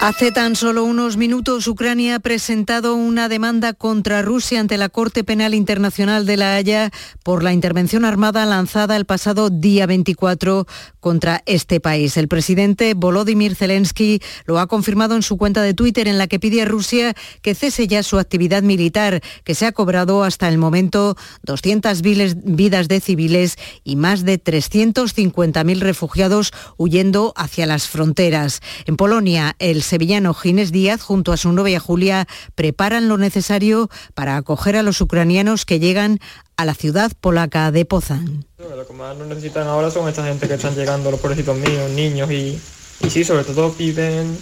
Hace tan solo unos minutos Ucrania ha presentado una demanda contra Rusia ante la Corte Penal Internacional de La Haya por la intervención armada lanzada el pasado día 24 contra este país. El presidente Volodymyr Zelensky lo ha confirmado en su cuenta de Twitter en la que pide a Rusia que cese ya su actividad militar, que se ha cobrado hasta el momento 200 vidas de civiles y más de 350.000 refugiados huyendo hacia las fronteras. En Polonia, el sevillano Ginés Díaz junto a su novia Julia preparan lo necesario para acoger a los ucranianos que llegan a la ciudad polaca de Pozán. Lo que más nos necesitan ahora son esta gente que están llegando, los pobrecitos míos, niños y, y sí, sobre todo piden,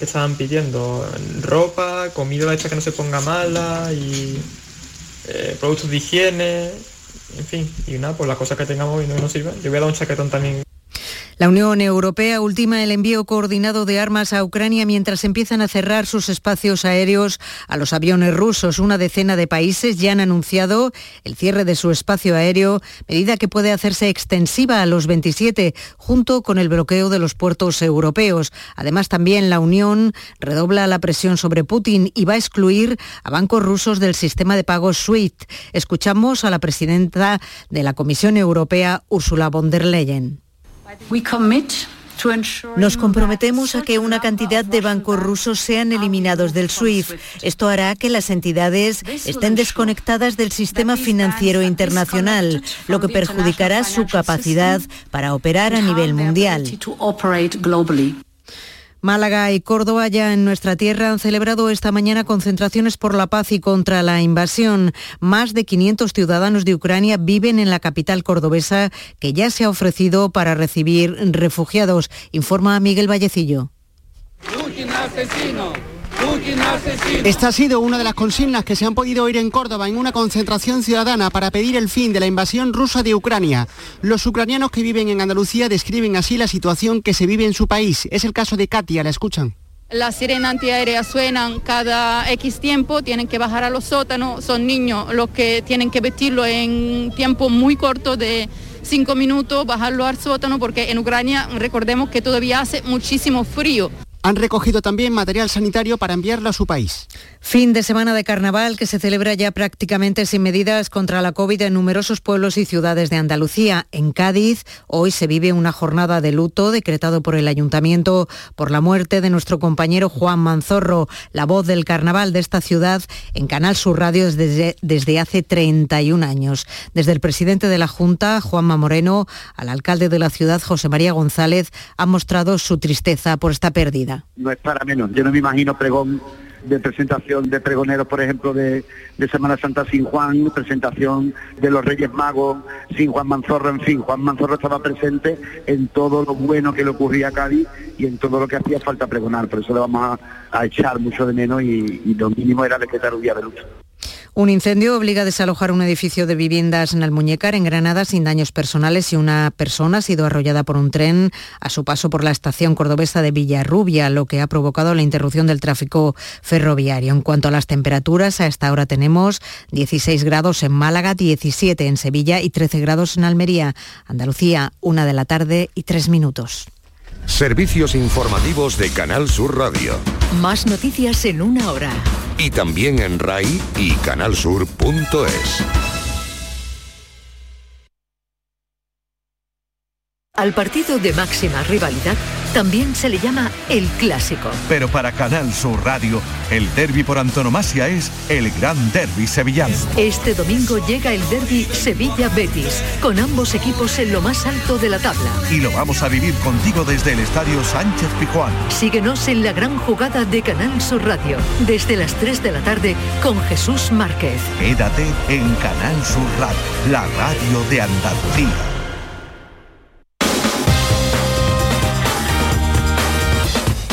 están pidiendo ropa, comida hecha que no se ponga mala y eh, productos de higiene, en fin, y nada, pues las cosas que tengamos y no nos sirven. Yo voy a dar un chaquetón también la Unión Europea ultima el envío coordinado de armas a Ucrania mientras empiezan a cerrar sus espacios aéreos a los aviones rusos. Una decena de países ya han anunciado el cierre de su espacio aéreo, medida que puede hacerse extensiva a los 27, junto con el bloqueo de los puertos europeos. Además, también la Unión redobla la presión sobre Putin y va a excluir a bancos rusos del sistema de pagos SWIFT. Escuchamos a la presidenta de la Comisión Europea, Ursula von der Leyen. Nos comprometemos a que una cantidad de bancos rusos sean eliminados del SWIFT. Esto hará que las entidades estén desconectadas del sistema financiero internacional, lo que perjudicará su capacidad para operar a nivel mundial. Málaga y Córdoba ya en nuestra tierra han celebrado esta mañana concentraciones por la paz y contra la invasión. Más de 500 ciudadanos de Ucrania viven en la capital cordobesa que ya se ha ofrecido para recibir refugiados, informa Miguel Vallecillo. Esta ha sido una de las consignas que se han podido oír en Córdoba en una concentración ciudadana para pedir el fin de la invasión rusa de Ucrania. Los ucranianos que viven en Andalucía describen así la situación que se vive en su país. Es el caso de Katia, la escuchan. Las sirenas antiaéreas suenan cada X tiempo, tienen que bajar a los sótanos, son niños los que tienen que vestirlo en tiempo muy corto de cinco minutos, bajarlo al sótano, porque en Ucrania recordemos que todavía hace muchísimo frío. Han recogido también material sanitario para enviarlo a su país. Fin de semana de carnaval que se celebra ya prácticamente sin medidas contra la COVID en numerosos pueblos y ciudades de Andalucía. En Cádiz hoy se vive una jornada de luto decretado por el ayuntamiento por la muerte de nuestro compañero Juan Manzorro, la voz del carnaval de esta ciudad en Canal Sur Radio desde, desde hace 31 años. Desde el presidente de la Junta, Juanma Moreno, al alcalde de la ciudad, José María González, han mostrado su tristeza por esta pérdida. No es para menos. Yo no me imagino pregón de presentación de pregoneros, por ejemplo, de, Semana Santa sin Juan, presentación de los Reyes Magos sin Juan Manzorro, en fin, Juan Manzorro estaba presente en todo lo bueno que le ocurría a Cádiz y en todo lo que hacía falta pregonar, por eso le vamos a, echar mucho de menos y, lo mínimo era decretar un día de lucha. Un incendio obliga a desalojar un edificio de viviendas en Almuñécar, en Granada, sin daños personales y una persona ha sido arrollada por un tren a su paso por la estación cordobesa de Villarrubia, lo que ha provocado la interrupción del tráfico ferroviario. En cuanto a las temperaturas, a esta hora tenemos 16 grados en Málaga, 17 en Sevilla y 13 grados en Almería. Andalucía, una de la tarde y tres minutos. Servicios informativos de Canal Sur Radio. Más noticias en una hora. Y también en RAI y canalsur.es. Al partido de máxima rivalidad también se le llama el clásico. Pero para Canal Sur Radio, el derby por antonomasia es el gran derby sevillano. Este domingo llega el derby Sevilla-Betis, con ambos equipos en lo más alto de la tabla. Y lo vamos a vivir contigo desde el Estadio Sánchez Pijuán. Síguenos en la gran jugada de Canal Sur Radio, desde las 3 de la tarde con Jesús Márquez. Quédate en Canal Sur Radio, la radio de Andalucía.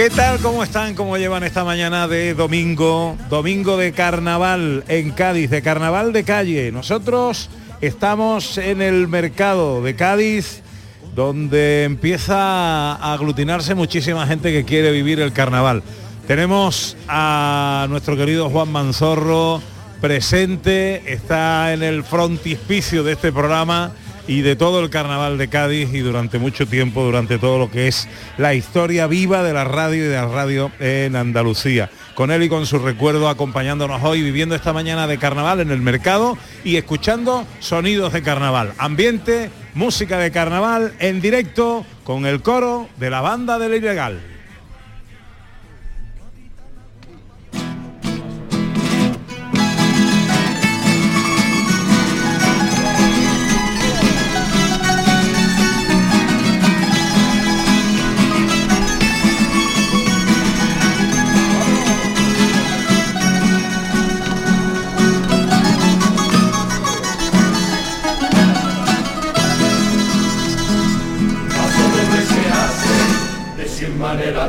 ¿Qué tal? ¿Cómo están? ¿Cómo llevan esta mañana de domingo? Domingo de carnaval en Cádiz, de carnaval de calle. Nosotros estamos en el mercado de Cádiz, donde empieza a aglutinarse muchísima gente que quiere vivir el carnaval. Tenemos a nuestro querido Juan Manzorro presente, está en el frontispicio de este programa y de todo el carnaval de Cádiz y durante mucho tiempo, durante todo lo que es la historia viva de la radio y de la radio en Andalucía. Con él y con su recuerdo acompañándonos hoy, viviendo esta mañana de carnaval en el mercado y escuchando sonidos de carnaval. Ambiente, música de carnaval en directo con el coro de la banda del ilegal.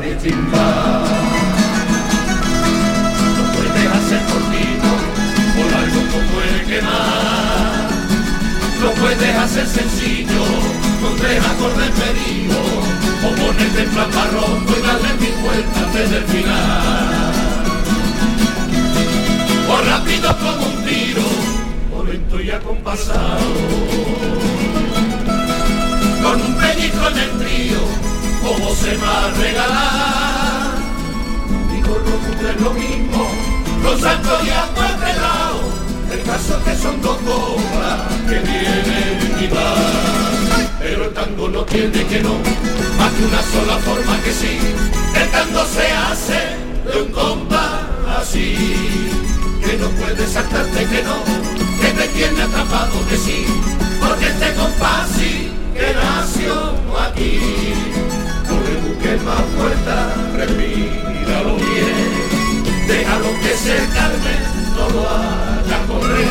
Distinta. No puedes hacer cortito por algo como el que más. Lo puedes hacer sencillo con tres acordes pedidos o ponerte en plan barroco y darle mi vuelta desde el final. O rápido como un tiro, o lento y acompasado. Con un pellizco en el trío cómo se va a regalar. Digo, lo es lo mismo, los santos y lado el caso que son dos cobras que vienen y van. Pero el tango no tiene que no, más que una sola forma que sí. El tango se hace de un compás así, que no puede saltarte que no, que te tiene atrapado que sí, porque este compás sí que nació aquí que más fuerza, respíralo bien, déjalo que se calme, no lo haga correr,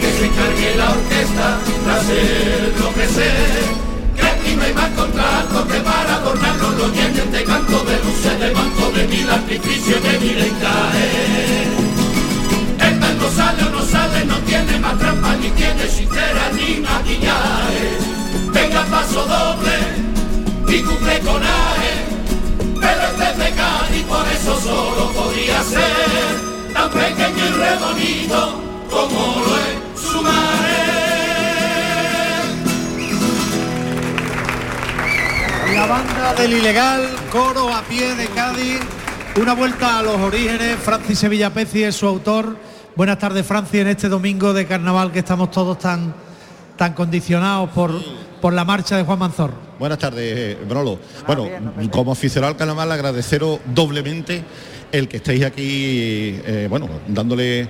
que se cargue la orquesta, hacer lo que sé, que aquí no hay más contrato que para adornarlo los llenen de canto de luces, de banco de mil artificios de mil. El tango sale o no sale, no tiene más trampa, ni tiene sincera ni maquillaje. Venga paso doble, y cumple con pero este pecado y por eso solo podía ser tan pequeño y redonito como lo es su madre. La banda del ilegal, coro a pie de Cádiz, una vuelta a los orígenes, Francis Sevilla Peci es su autor. Buenas tardes Francis en este domingo de carnaval que estamos todos tan, tan condicionados por, por la marcha de Juan Manzor. Buenas tardes, Brolo. Bueno, como aficionado al carnaval, agradeceros doblemente el que estéis aquí, eh, bueno, dándole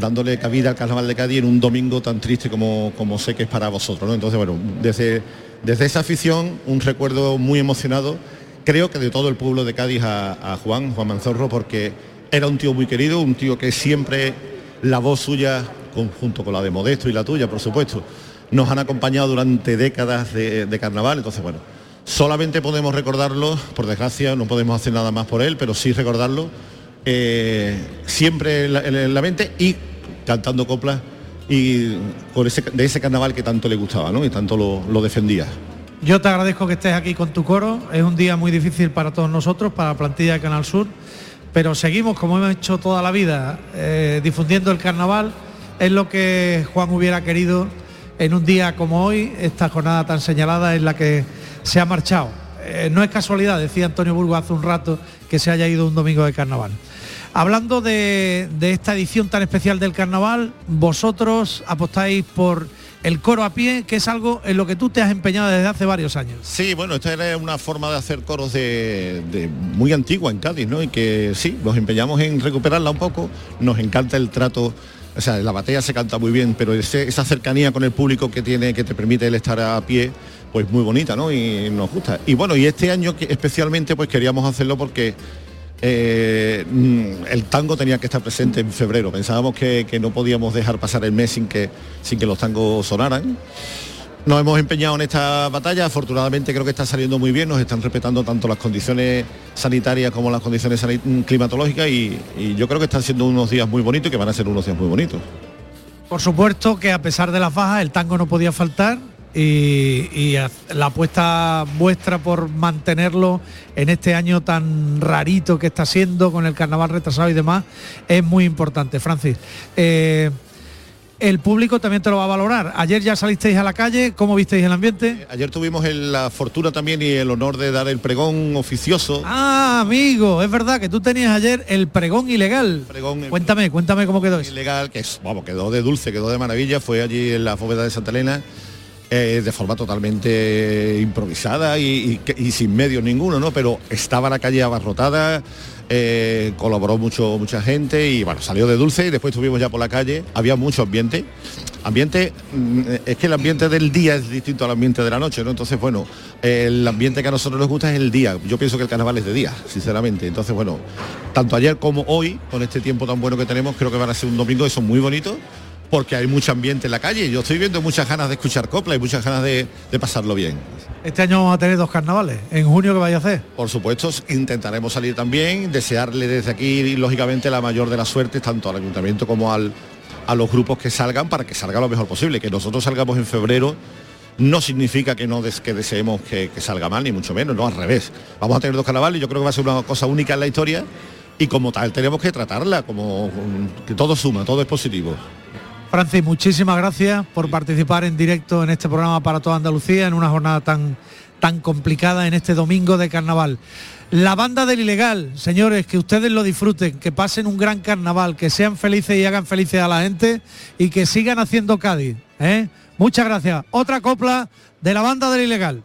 dándole cabida al Carnaval de Cádiz en un domingo tan triste como, como sé que es para vosotros. ¿no? Entonces, bueno, desde, desde esa afición, un recuerdo muy emocionado, creo que de todo el pueblo de Cádiz a, a Juan, Juan Manzorro, porque era un tío muy querido, un tío que siempre la voz suya, junto con la de Modesto y la tuya, por supuesto, nos han acompañado durante décadas de, carnaval, entonces bueno, solamente podemos recordarlo, por desgracia no podemos hacer nada más por él, pero sí recordarlo eh, siempre en la, mente y cantando coplas y por ese, de ese carnaval que tanto le gustaba ¿no? y tanto lo, defendía. Yo te agradezco que estés aquí con tu coro, es un día muy difícil para todos nosotros, para la plantilla de Canal Sur, pero seguimos como hemos hecho toda la vida, eh, difundiendo el carnaval, es lo que Juan hubiera querido en un día como hoy, esta jornada tan señalada en la que se ha marchado. Eh, no es casualidad, decía Antonio Burgo hace un rato, que se haya ido un domingo de carnaval. Hablando de, esta edición tan especial del carnaval, vosotros apostáis por el coro a pie, que es algo en lo que tú te has empeñado desde hace varios años. Sí, bueno, esta era una forma de hacer coros de, muy antigua en Cádiz, ¿no? Y que sí, nos empeñamos en recuperarla un poco, nos encanta el trato o sea, la batalla se canta muy bien, pero esa cercanía con el público que tiene, que te permite el estar a pie, pues muy bonita, ¿no? Y nos gusta. Y bueno, y este año especialmente pues queríamos hacerlo porque eh, mm, el tango tenía que estar presente en febrero. Pensábamos que, no podíamos dejar pasar el mes sin que, sin que los tangos sonaran. Nos hemos empeñado en esta batalla, afortunadamente creo que está saliendo muy bien, nos están respetando tanto las condiciones sanitarias como las condiciones climatológicas y, y yo creo que están siendo unos días muy bonitos y que van a ser unos días muy bonitos. Por supuesto que a pesar de las bajas el tango no podía faltar, y, la apuesta vuestra por mantenerlo en este año tan rarito que está siendo con el carnaval retrasado y demás es muy importante. Francis, eh, el público también te lo va a valorar. Ayer ya salisteis a la calle, ¿cómo visteis el ambiente? Ayer tuvimos la fortuna también y el honor de dar el pregón oficioso. Ah, amigo, es verdad que tú tenías ayer el pregón ilegal. cuéntame, cuéntame cómo quedó eso. Ilegal, que es, vamos, quedó de dulce, quedó de maravilla, fue allí en la bóveda de Santa Elena eh, de forma totalmente improvisada y, sin medios ninguno, ¿no? Pero estaba la calle abarrotada, eh, colaboró mucho mucha gente y bueno, salió de dulce y después estuvimos ya por la calle, había mucho ambiente. Ambiente, mm, es que el ambiente del día es distinto al ambiente de la noche, ¿no? Entonces, bueno, el ambiente que a nosotros nos gusta es el día. Yo pienso que el carnaval es de día, sinceramente. Entonces, bueno, tanto ayer como hoy, con este tiempo tan bueno que tenemos, creo que van a ser un domingo y son muy bonitos porque hay mucho ambiente en la calle. Yo estoy viendo muchas ganas de escuchar copla y muchas ganas de, pasarlo bien. Este año vamos a tener dos carnavales. ¿En junio qué vaya a hacer? Por supuesto, intentaremos salir también, desearle desde aquí, lógicamente, la mayor de las suertes, tanto al ayuntamiento como al, a los grupos que salgan, para que salga lo mejor posible. Que nosotros salgamos en febrero no significa que no que deseemos que, que, salga mal, ni mucho menos, no, al revés. Vamos a tener dos carnavales, yo creo que va a ser una cosa única en la historia y como tal tenemos que tratarla, como que todo suma, todo es positivo. Francis, muchísimas gracias por participar en directo en este programa para toda Andalucía en una jornada tan, tan complicada en este domingo de carnaval. La banda del ilegal, señores, que ustedes lo disfruten, que pasen un gran carnaval, que sean felices y hagan felices a la gente y que sigan haciendo Cádiz. ¿eh? Muchas gracias. Otra copla de la banda del ilegal.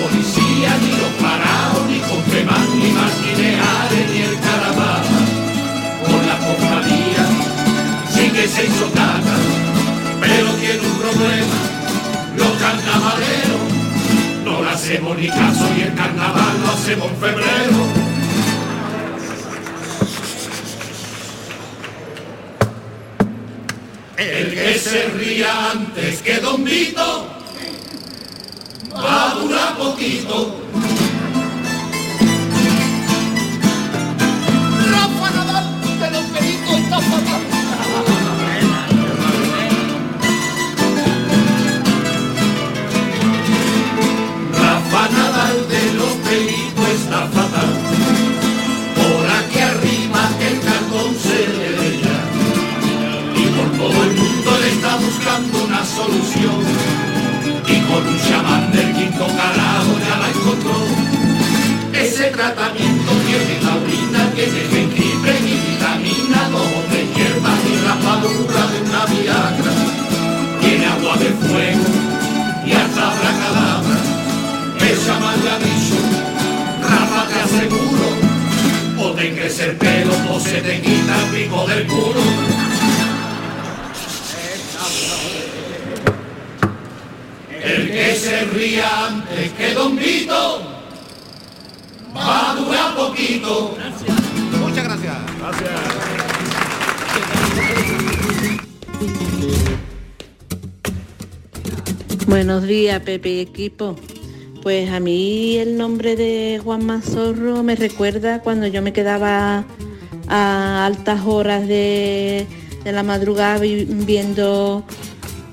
policía, ni los parados, ni con Contreman, ni Martineares, ni el Caravana. Con la cofradía sí que se hizo tata, pero tiene un problema, los carnavaleros. No le hacemos ni caso y el carnaval lo hacemos en febrero. El que se ría antes que Don Vito va a durar poquito. Rafa Nadal de los Peritos está fatal. Rafa Nadal de los Peritos está fatal. Por aquí arriba el cartón se le ve ya. Y por todo el mundo le está buscando una solución tratamiento cada hora la encontró. Ese tratamiento tiene laurina, tiene jengibre y vitamina, dos de hierbas y raspadura de una viagra. Tiene agua de fuego y hasta bracadabra. Esa dicho, rama te aseguro, o te crece el pelo o se te quita el pico del culo. Buenos días, Pepe y equipo. Pues a mí el nombre de Juan Manzorro me recuerda cuando yo me quedaba a altas horas de, la madrugada viendo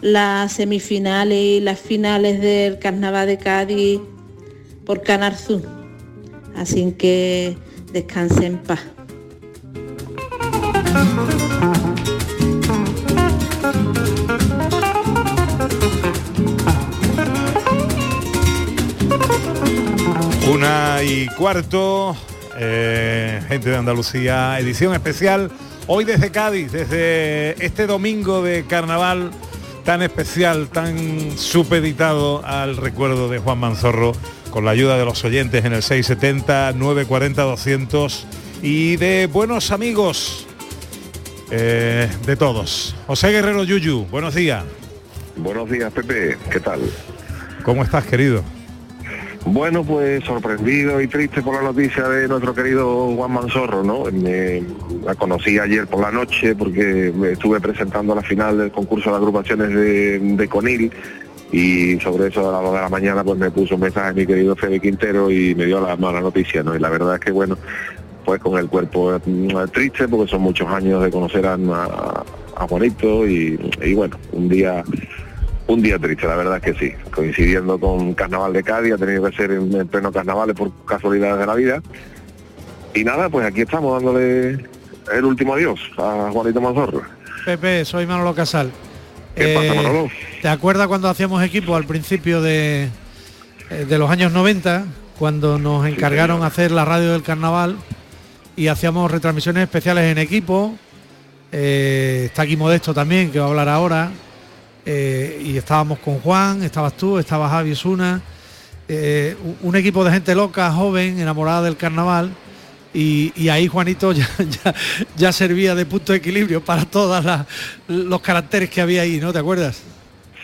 las semifinales y las finales del Carnaval de Cádiz por Canal Así que descanse en paz. cuarto, eh, gente de Andalucía, edición especial. Hoy desde Cádiz, desde este domingo de carnaval tan especial, tan supeditado al recuerdo de Juan Manzorro, con la ayuda de los oyentes en el 670 940 200 y de buenos amigos eh, de todos. José Guerrero Yuyu, buenos días. Buenos días, Pepe. ¿Qué tal? ¿Cómo estás, querido? Bueno, pues sorprendido y triste por la noticia de nuestro querido Juan Manzorro, ¿no? Me, la conocí ayer por la noche porque me estuve presentando la final del concurso de agrupaciones de, Conil y sobre eso a las 2 de la mañana pues me puso un mensaje mi querido Fede Quintero y me dio la mala noticia, ¿no? Y la verdad es que bueno, pues con el cuerpo mm, triste porque son muchos años de conocer a, a, Juanito y, y bueno, un día un día triste, la verdad es que sí. Coincidiendo con Carnaval de Cádiz, ha tenido que ser en, pleno carnaval por casualidades de la vida. Y nada, pues aquí estamos dándole el último adiós a Juanito Manzorro. Pepe, soy Manolo Casal. ¿Qué pasa, Manolo? ¿Te acuerdas cuando hacíamos equipo al principio de, eh, de los años 90, cuando nos encargaron hacer la radio del carnaval y hacíamos retransmisiones especiales en equipo? Eh, está aquí Modesto también, que va a hablar ahora. Eh, y estábamos con Juan, estabas tú, estaba Javi Suna, eh, un equipo de gente loca, joven, enamorada del carnaval. Y, ahí Juanito ya, ya, servía de punto de equilibrio para todos los caracteres que había ahí, ¿no? ¿Te acuerdas?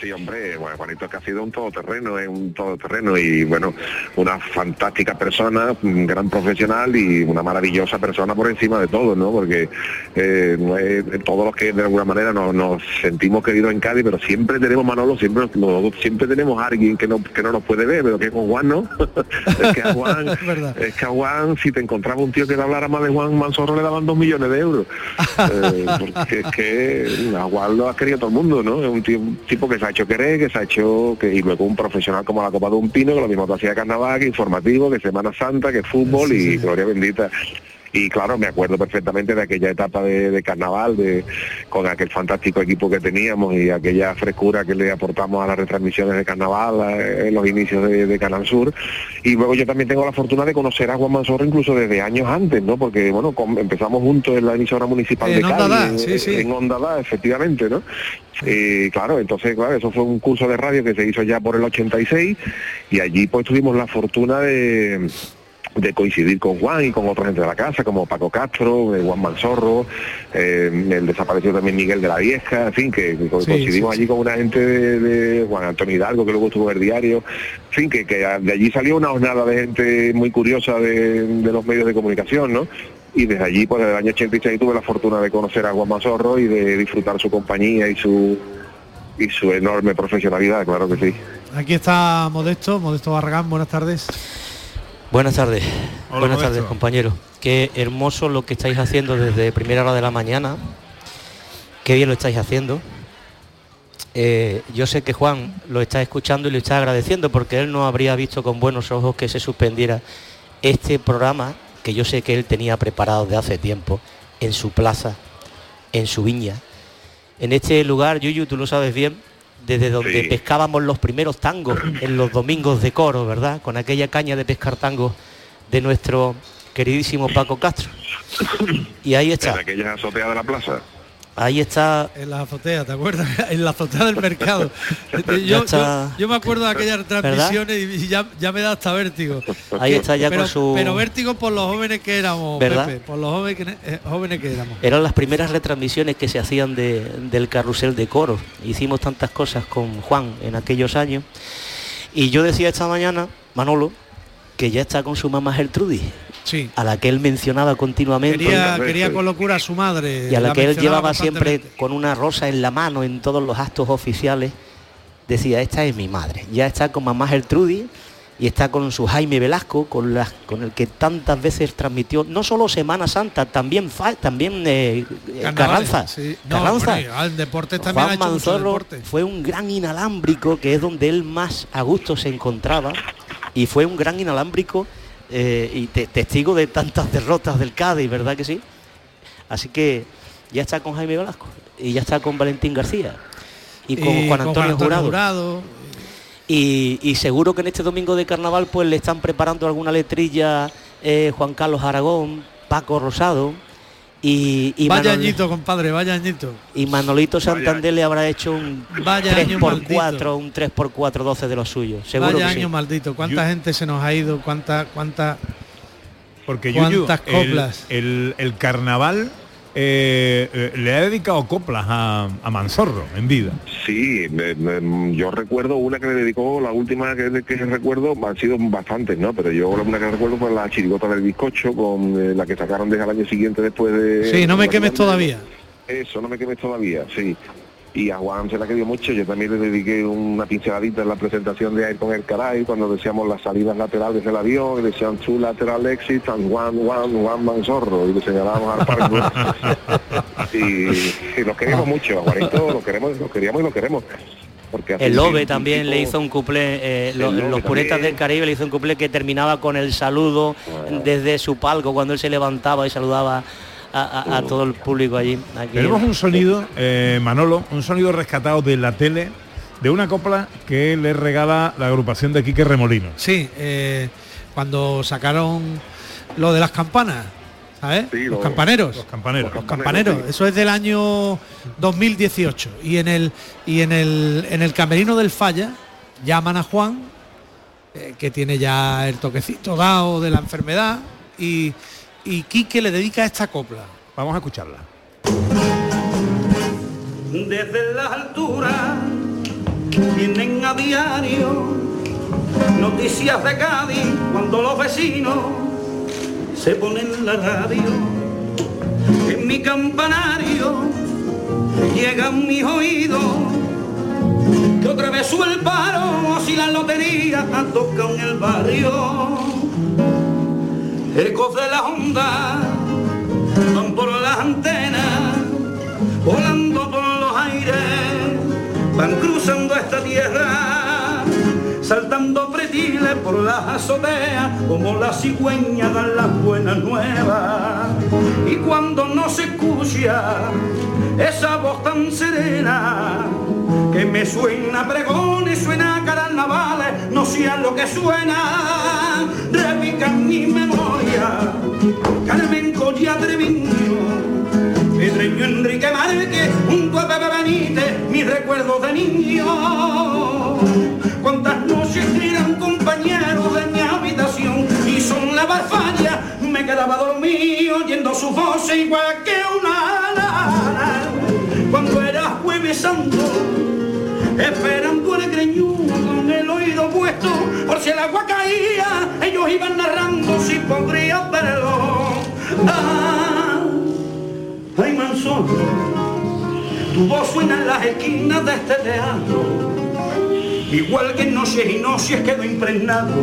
Sí, hombre, bueno, Juanito es que ha sido un todoterreno, es un todoterreno y bueno, una fantástica persona, un gran profesional y una maravillosa persona por encima de todo, ¿no? Porque eh, todos los que de alguna manera nos, sentimos queridos en Cádiz, pero siempre tenemos Manolo, siempre siempre tenemos a alguien que no, que no nos puede ver, pero que con Juan, ¿no? es que a Juan, es, que a Juan, si te encontraba un tío que le hablara más de Juan Manzorro le daban dos millones de euros. Eh, porque es que a Juan lo ha querido todo el mundo, ¿no? Es un, un tipo que se ha hecho querer, que se ha hecho, que, y luego un profesional como la Copa de un Pino, que lo mismo que hacía carnaval, que informativo, que Semana Santa, que fútbol y gloria bendita y claro, me acuerdo perfectamente de aquella etapa de, carnaval, de, con aquel fantástico equipo que teníamos y aquella frescura que le aportamos a las retransmisiones de carnaval en los inicios de, Canal Sur. Y luego yo también tengo la fortuna de conocer a Juan Manzorro incluso desde años antes, ¿no? Porque bueno, empezamos juntos en la emisora municipal de Cádiz, en Onda Da, efectivamente, ¿no? Y claro, entonces, claro, eso fue un curso de radio que se hizo ya por el 86 y allí pues tuvimos la fortuna de de coincidir con Juan y con otra gente de la casa, como Paco Castro, eh, Juan Manzorro, eh, el desaparecido también Miguel de la Vieja, en fin, que, coincidimos allí con una gente de, Juan Antonio Hidalgo, que luego estuvo en el diario, en fin, que, de allí salió una jornada de gente muy curiosa de, los medios de comunicación, ¿no? Y desde allí, pues desde el año 86 tuve la fortuna de conocer a Juan Manzorro y de disfrutar su compañía y su y su enorme profesionalidad, claro que sí. Aquí está Modesto, Modesto Barragán, buenas tardes. Buenas tardes, buenas tardes compañeros. Qué hermoso lo que estáis haciendo desde primera hora de la mañana. Qué bien lo estáis haciendo. Eh, yo sé que Juan lo está escuchando y lo está agradeciendo porque él no habría visto con buenos ojos que se suspendiera este programa que yo sé que él tenía preparado de hace tiempo en su plaza, en su viña. En este lugar, Yuyu, tú lo sabes bien, desde donde pescábamos los primeros tangos en los domingos de coro, ¿verdad? Con aquella caña de pescar tangos de nuestro queridísimo Paco Castro. Y ahí está. En aquella azotea de la plaza. Ahí está. En la azotea, ¿te acuerdas? En la azotea del mercado. yo, me acuerdo de aquellas transmisiones y ya, me da hasta vértigo. Ahí está ya con su. Pero vértigo por los jóvenes que éramos, ¿verdad? por los jóvenes, eh, jóvenes que éramos. Eran las primeras retransmisiones que se hacían del carrusel de coro. Hicimos tantas cosas con Juan en aquellos años. Y yo decía esta mañana, Manolo, que ya está con su mamá Gertrudis a la que él mencionaba continuamente. Quería, con locura a su madre. Y a la, que él llevaba siempre con una rosa en la mano en todos los actos oficiales. Decía, esta es mi madre. Ya está con mamá Gertrudis y está con su Jaime Velasco, con, la, con el que tantas veces transmitió, no solo Semana Santa, también también eh, Carranza. Carranza. el deporte también Juan Manzorro fue un gran inalámbrico, que es donde él más a gusto se encontraba, y fue un gran inalámbrico eh, y testigo de tantas derrotas del Cádiz, ¿verdad que sí? Así que ya está con Jaime Velasco y ya está con Valentín García y con Juan Antonio, Jurado. Y, seguro que en este domingo de carnaval pues le están preparando alguna letrilla eh, Juan Carlos Aragón, Paco Rosado. Y, vaya añito, compadre, vaya añito. Y Manolito Santander le habrá hecho un 3x4, un 3x4 12 de los suyos. Seguro vaya año maldito. ¿Cuánta gente se nos ha ido? ¿Cuánta, cuánta, porque ¿Cuántas coplas? el, el carnaval eh, eh, le ha dedicado coplas a, Manzorro en vida. Sí, yo recuerdo una que le dedicó, la última que, que recuerdo, han sido bastantes, ¿no? Pero yo la que recuerdo fue la chirigota del bizcocho, con eh, la que sacaron desde el año siguiente después de... Sí, no me quemes todavía. Eso, no me quemes todavía, sí y a Juan se la querido mucho. Yo también le dediqué una pinceladita en la presentación de Ayrton El Caray, cuando decíamos las salidas laterales del avión, y decían su lateral exit and one, one, one man zorro, y le señalábamos al parque. y, y, los queríamos mucho, a Juanito lo queremos, lo queríamos y lo queremos. Porque el Lobe también le hizo un cuplé, eh, los, puretas del Caribe le hizo un cuplé que terminaba con el saludo ah. desde su palco cuando él se levantaba y saludaba a, todo el público allí. Tenemos un sonido, eh, Manolo, un sonido rescatado de la tele de una copla que le regala la agrupación de Quique Remolino. Sí, eh, cuando sacaron lo de las campanas, ¿sabes? los, campaneros. Los campaneros. Los campaneros. Eso es del año 2018. Y en el y en el en el camerino del Falla llaman a Juan, eh, que tiene ya el toquecito dado de la enfermedad, y y Quique le dedica esta copla. Vamos a escucharla. Desde las alturas vienen a diario noticias de Cádiz cuando los vecinos se ponen la radio. En mi campanario llegan mis oídos que otra vez sube el paro si la lotería toca en el barrio ecos de la onda van por las antenas, volando por los aires, van cruzando esta tierra, saltando pretiles por las azoteas, como la cigüeña dan las buenas nuevas. Y cuando no se escucha esa voz tan serena, que me suena pregón y suena carnavales, no sea lo que suena, repica en mi memoria, Carmen Colla Treviño, Pedreño Enrique Márquez, junto a Pepe Benítez, mis recuerdos de niño. Cuántas noches eran compañeros de mi habitación y son la barfalla, me quedaba dormido oyendo su voz igual que una cuando era jueves santo esperando el greñudo con el oído puesto, por si el agua caía, ellos iban narrando si podría verlo. Ah, ay, Manzón, tu voz suena en las esquinas de este teatro, igual que en noches y noches quedó impregnado.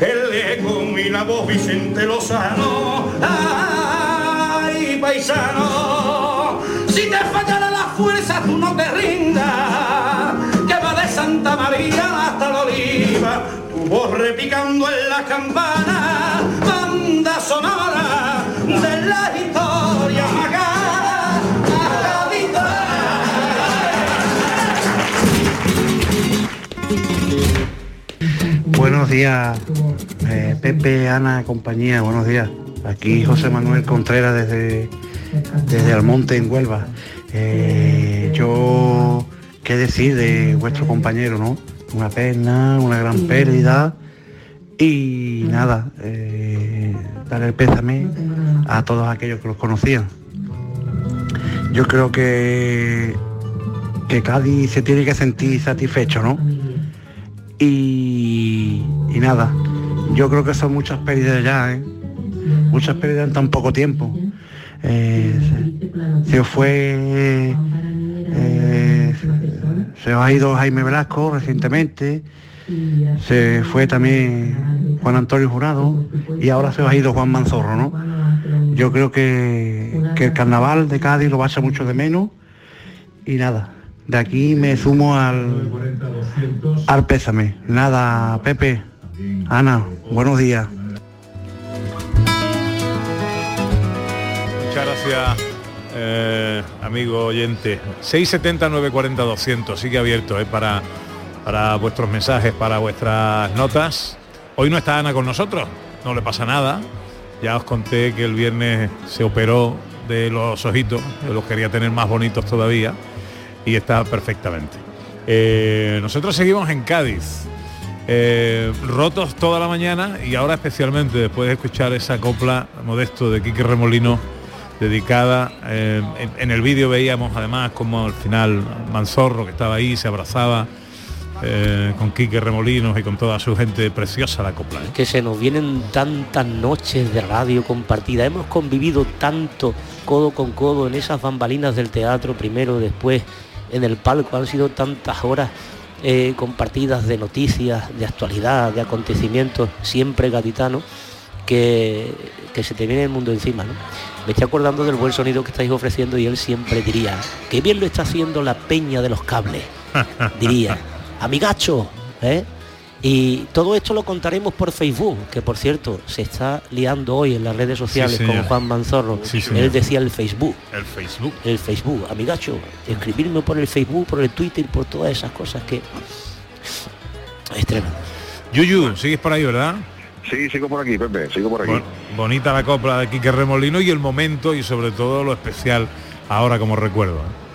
El eco y la voz Vicente Lozano, ay, paisano, si te fallara la fuerza tú no te rindas, que va de Santa María hasta la Oliva, tu voz repicando en la campana, banda sonora de la historia Buenos días, eh, Pepe, Ana, compañía, buenos días. Aquí José Manuel Contreras desde desde Almonte en Huelva. Eh, yo, ¿qué decir de vuestro compañero, no? Una pena, una gran pérdida y nada, eh, dar el pésame a todos aquellos que los conocían. Yo creo que, que Cádiz se tiene que sentir satisfecho, ¿no? Y, y nada, yo creo que son muchas pérdidas ya, ¿eh? Muchas pérdidas en tan poco tiempo. Eh, se, fue, eh, se ha ido Jaime Velasco recientemente, se fue también Juan Antonio Jurado y ahora se ha ido Juan Manzorro, ¿no? Yo creo que, el carnaval de Cádiz lo va a mucho de menos y nada, de aquí me sumo al, al pésame. Nada, Pepe, Ana, buenos días. gracias, eh, amigo oyente. 670 940 200, sigue abierto eh, para, para vuestros mensajes, para vuestras notas. Hoy no está Ana con nosotros, no le pasa nada. Ya os conté que el viernes se operó de los ojitos, los quería tener más bonitos todavía y está perfectamente. Eh, nosotros seguimos en Cádiz, eh, rotos toda la mañana y ahora especialmente después de escuchar esa copla modesto de Quique Remolino dedicada, eh, en, el vídeo veíamos además como al final Manzorro que estaba ahí se abrazaba con Quique Remolinos y con toda su gente preciosa la copla. Que se nos vienen tantas noches de radio compartida, hemos convivido tanto codo con codo en esas bambalinas del teatro, primero, después en el palco, han sido tantas horas eh, compartidas de noticias, de actualidad, de acontecimientos, siempre gaditanos, que, que se te viene el mundo encima. ¿no? Me estoy acordando del buen sonido que estáis ofreciendo y él siempre diría, que bien lo está haciendo la peña de los cables, diría, amigacho, ¿eh? Y todo esto lo contaremos por Facebook, que por cierto se está liando hoy en las redes sociales con Juan Manzorro. Él decía el Facebook. El Facebook. El Facebook. Amigacho, escribirme por el Facebook, por el Twitter, por todas esas cosas que es tremendo. Yuyu, sigues por ahí, ¿verdad? Sí, sigo por aquí, Pepe, sigo por aquí. bonita la copla de Quique Remolino y el momento y sobre todo lo especial ahora como recuerdo. ¿eh?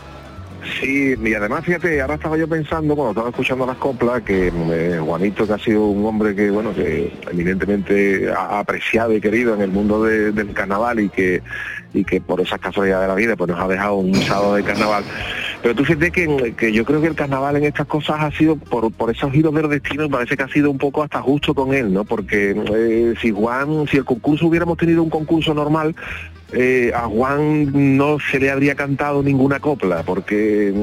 Sí, y además fíjate, ahora estaba yo pensando cuando estaba escuchando las coplas que eh, Juanito que ha sido un hombre que bueno que evidentemente apreciado y querido en el mundo del carnaval y que y que por esas casualidades de la vida pues nos ha dejado un sábado de carnaval. Pero tú fíjate que, que yo creo que el carnaval en estas cosas ha sido por, por esos giros del destino, parece que ha sido un poco hasta justo con él, ¿no? Porque eh, si Juan, si el concurso hubiéramos tenido un concurso normal, eh, a Juan no se le habría cantado ninguna copla, porque,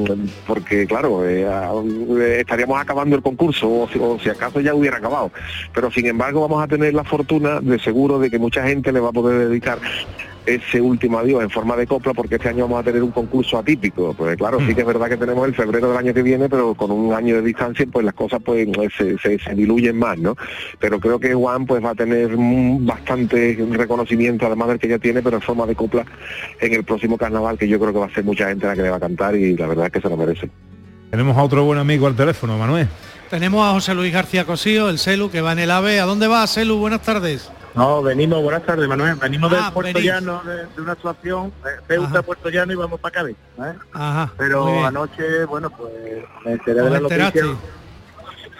porque claro, eh, estaríamos acabando el concurso, o si, acaso ya hubiera acabado. Pero sin embargo vamos a tener la fortuna de seguro de que mucha gente le va a poder dedicar ese último adiós en forma de copla porque este año vamos a tener un concurso atípico. Pues claro, sí que es verdad que tenemos el febrero del año que viene, pero con un año de distancia pues las cosas pues se, se, diluyen más, ¿no? Pero creo que Juan pues va a tener bastante reconocimiento además del que ya tiene, pero en forma de copla en el próximo carnaval que yo creo que va a ser mucha gente la que le va a cantar y la verdad es que se lo merece. Tenemos a otro buen amigo al teléfono, Manuel. Tenemos a José Luis García Cosío, el Celu, que va en el AVE. ¿A dónde va, Celu? Buenas tardes. No, venimos, buenas tardes Manuel, venimos del ah, Puerto Llano, de, una actuación, de eh, Puerto Llano y vamos para Cádiz. ¿eh? Ajá, Pero anoche, bueno, pues me enteré de la noticia.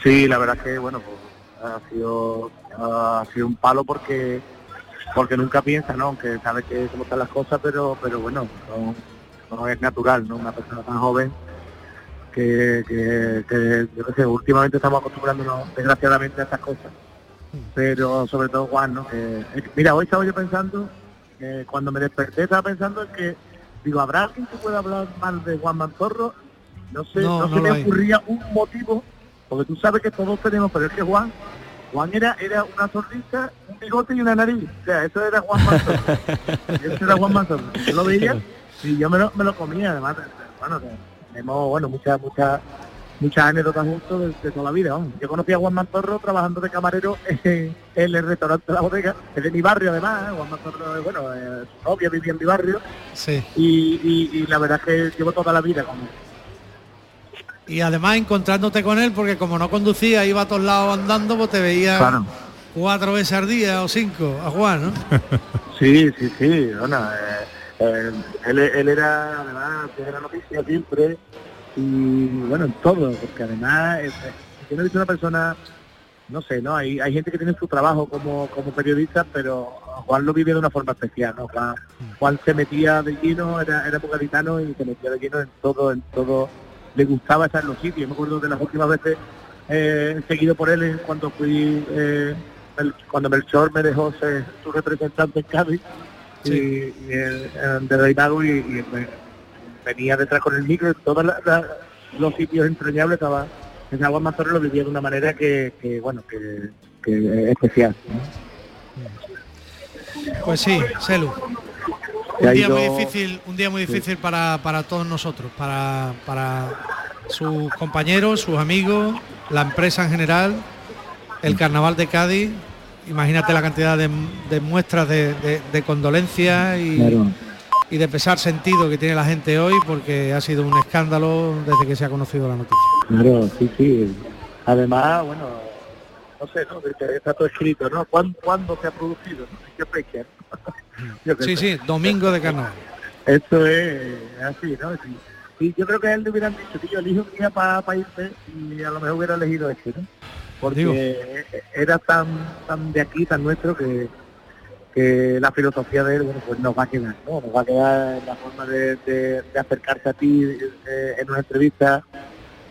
Sí, la verdad que, bueno, pues ha sido, ha sido un palo porque porque nunca piensa, ¿no? Aunque sabe que cómo están las cosas, pero pero bueno, no, es natural, ¿no? Una persona tan joven que, que, que yo qué sé, últimamente estamos acostumbrándonos desgraciadamente a estas cosas pero sobre todo Juan, ¿no? Que, mira, hoy estaba yo pensando, cuando me desperté estaba pensando en que, digo, ¿habrá alguien que pueda hablar mal de Juan Manzorro? No sé, no, se me ocurría un motivo, porque tú sabes que todos tenemos, pero es que Juan, Juan era, era una sonrisa, un bigote y una nariz. O sea, eso era Juan Manzorro. eso era Juan Manzorro. Yo lo veía y yo me lo, me lo comía, además. Bueno, tenemos, bueno, muchas, muchas muchas anécdotas juntos de, toda la vida. Yo conocí a Juan Mantorro trabajando de camarero en, el restaurante de la bodega, es de mi barrio además, Juan Mantorro, bueno, su novia vivía en mi barrio. Sí. Y, la verdad es que llevo toda la vida con él. Y además encontrándote con él, porque como no conducía, iba a todos lados andando, pues te veía cuatro veces al día o cinco a Juan, ¿no? sí, sí, sí. Bueno, eh, eh, él, él, era, además, la noticia siempre y bueno, en todo, porque además yo no he visto una persona, no sé, ¿no? Hay, hay gente que tiene su trabajo como, como periodista, pero Juan lo vive de una forma especial, ¿no? Juan, se metía de lleno, era, era y se metía de lleno en todo, en todo, le gustaba estar en los sitios. Me acuerdo de las últimas veces eh, seguido por él cuando fui, eh, cuando Melchor me dejó ser su representante en Cádiz, y, de Rey Mago y, venía detrás con el micro, todos los sitios entrañables estaba en Agua Mazorro lo vivía de una manera que, bueno, que, que especial. Pues sí, Selu. Un día muy difícil, un día muy difícil para, para todos nosotros, para, para sus compañeros, sus amigos, la empresa en general, el carnaval de Cádiz. Imagínate la cantidad de, muestras de, de, condolencia y, y de pesar sentido que tiene la gente hoy porque ha sido un escándalo desde que se ha conocido la noticia. Claro, sí, sí. Además, bueno, no sé, ¿no? Está todo escrito, ¿no? ¿Cuándo, se ha producido? qué fecha? sí, sí, domingo de carnaval. Esto es así, ¿no? Sí. yo creo que a él le hubieran dicho, yo elijo un día para irse y a lo mejor hubiera elegido este, ¿no? Porque era tan, tan de aquí, tan nuestro, que, que la filosofía de él, bueno, pues nos va a quedar, ¿no? Nos va a quedar la forma de, acercarse a ti eh, en una entrevista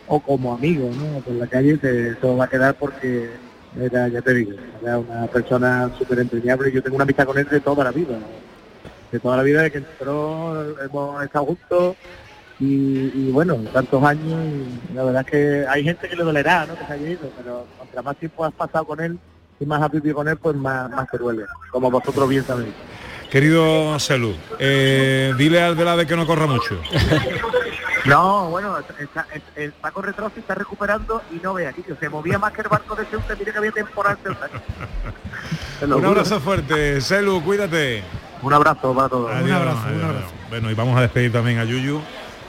o como amigo, ¿no? Por la calle, se, todo va a quedar porque era, ya te digo, era una persona súper entrañable. Yo tengo una amistad con él de toda la vida, de toda la vida de que entró, hemos estado juntos y, bueno, tantos años y la verdad es que hay gente que le dolerá, ¿no? Que se haya ido, pero mientras más tiempo has pasado con él y más has vivido con él, pues más, más te duele, como vosotros bien sabéis. Querido Salud, eh, dile al de la de que no corra mucho. No, bueno, el, Paco Retrosi está recuperando y no ve aquí, se movía más que el barco de Ceuta, mire que había temporal Un abrazo fuerte, Celu, cuídate. Un abrazo para todos. un abrazo, Bueno, y vamos a despedir también a Yuyu.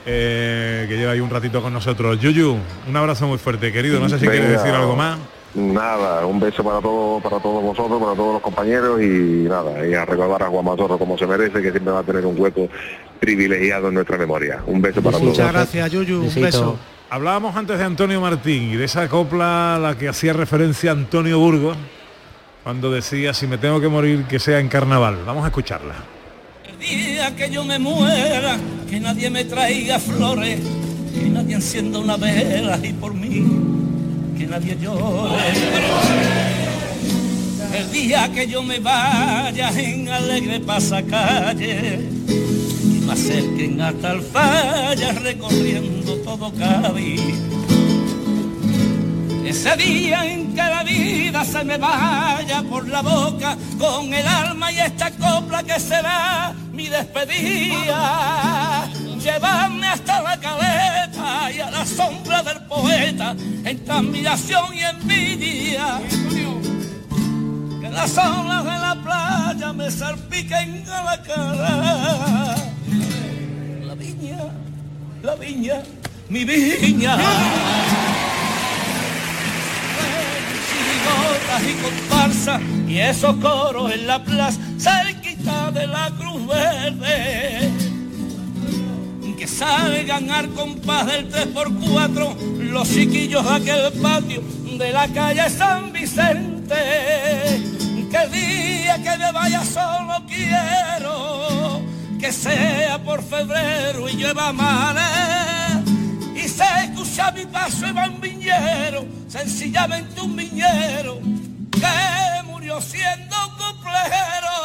Eh, que lleva ahí un ratito con nosotros. Yuyu, un abrazo muy fuerte, querido. No sé si quieres decir algo más. Nada, un beso para todos, para todos vosotros, para todos los compañeros y nada, y a recordar a Juan Mazorro como se merece, que siempre va a tener un hueco privilegiado en nuestra memoria. Un beso para todos. Muchas gracias, Yuyu. Un beso. Hablábamos antes de Antonio Martín y de esa copla a la que hacía referencia Antonio Burgos cuando decía si me tengo que morir que sea en carnaval. Vamos a escucharla. El día que yo me muera, que nadie me traiga flores, que nadie encienda una vela y por mí nadie llore. El día que yo me vaya en alegre pasacalle, y me acerquen hasta el falla recorriendo todo Cádiz. Ese día en que la vida se me vaya por la boca con el alma y esta copla que será mi despedida llevarme hasta la cabeza a la sombra del poeta en admiración y envidia. Que las olas de la playa me salpiquen a la cara. La viña, la viña, mi viña. y comparsa y esos coros en la plaza cerquita de la cruz verde que salgan al compás del 3x4 los chiquillos de aquel patio de la calle San Vicente. Que día que me vaya solo quiero que sea por febrero y llueva mares y se escucha mi paso en un viñero, sencillamente un viñero que murió siendo cuplero.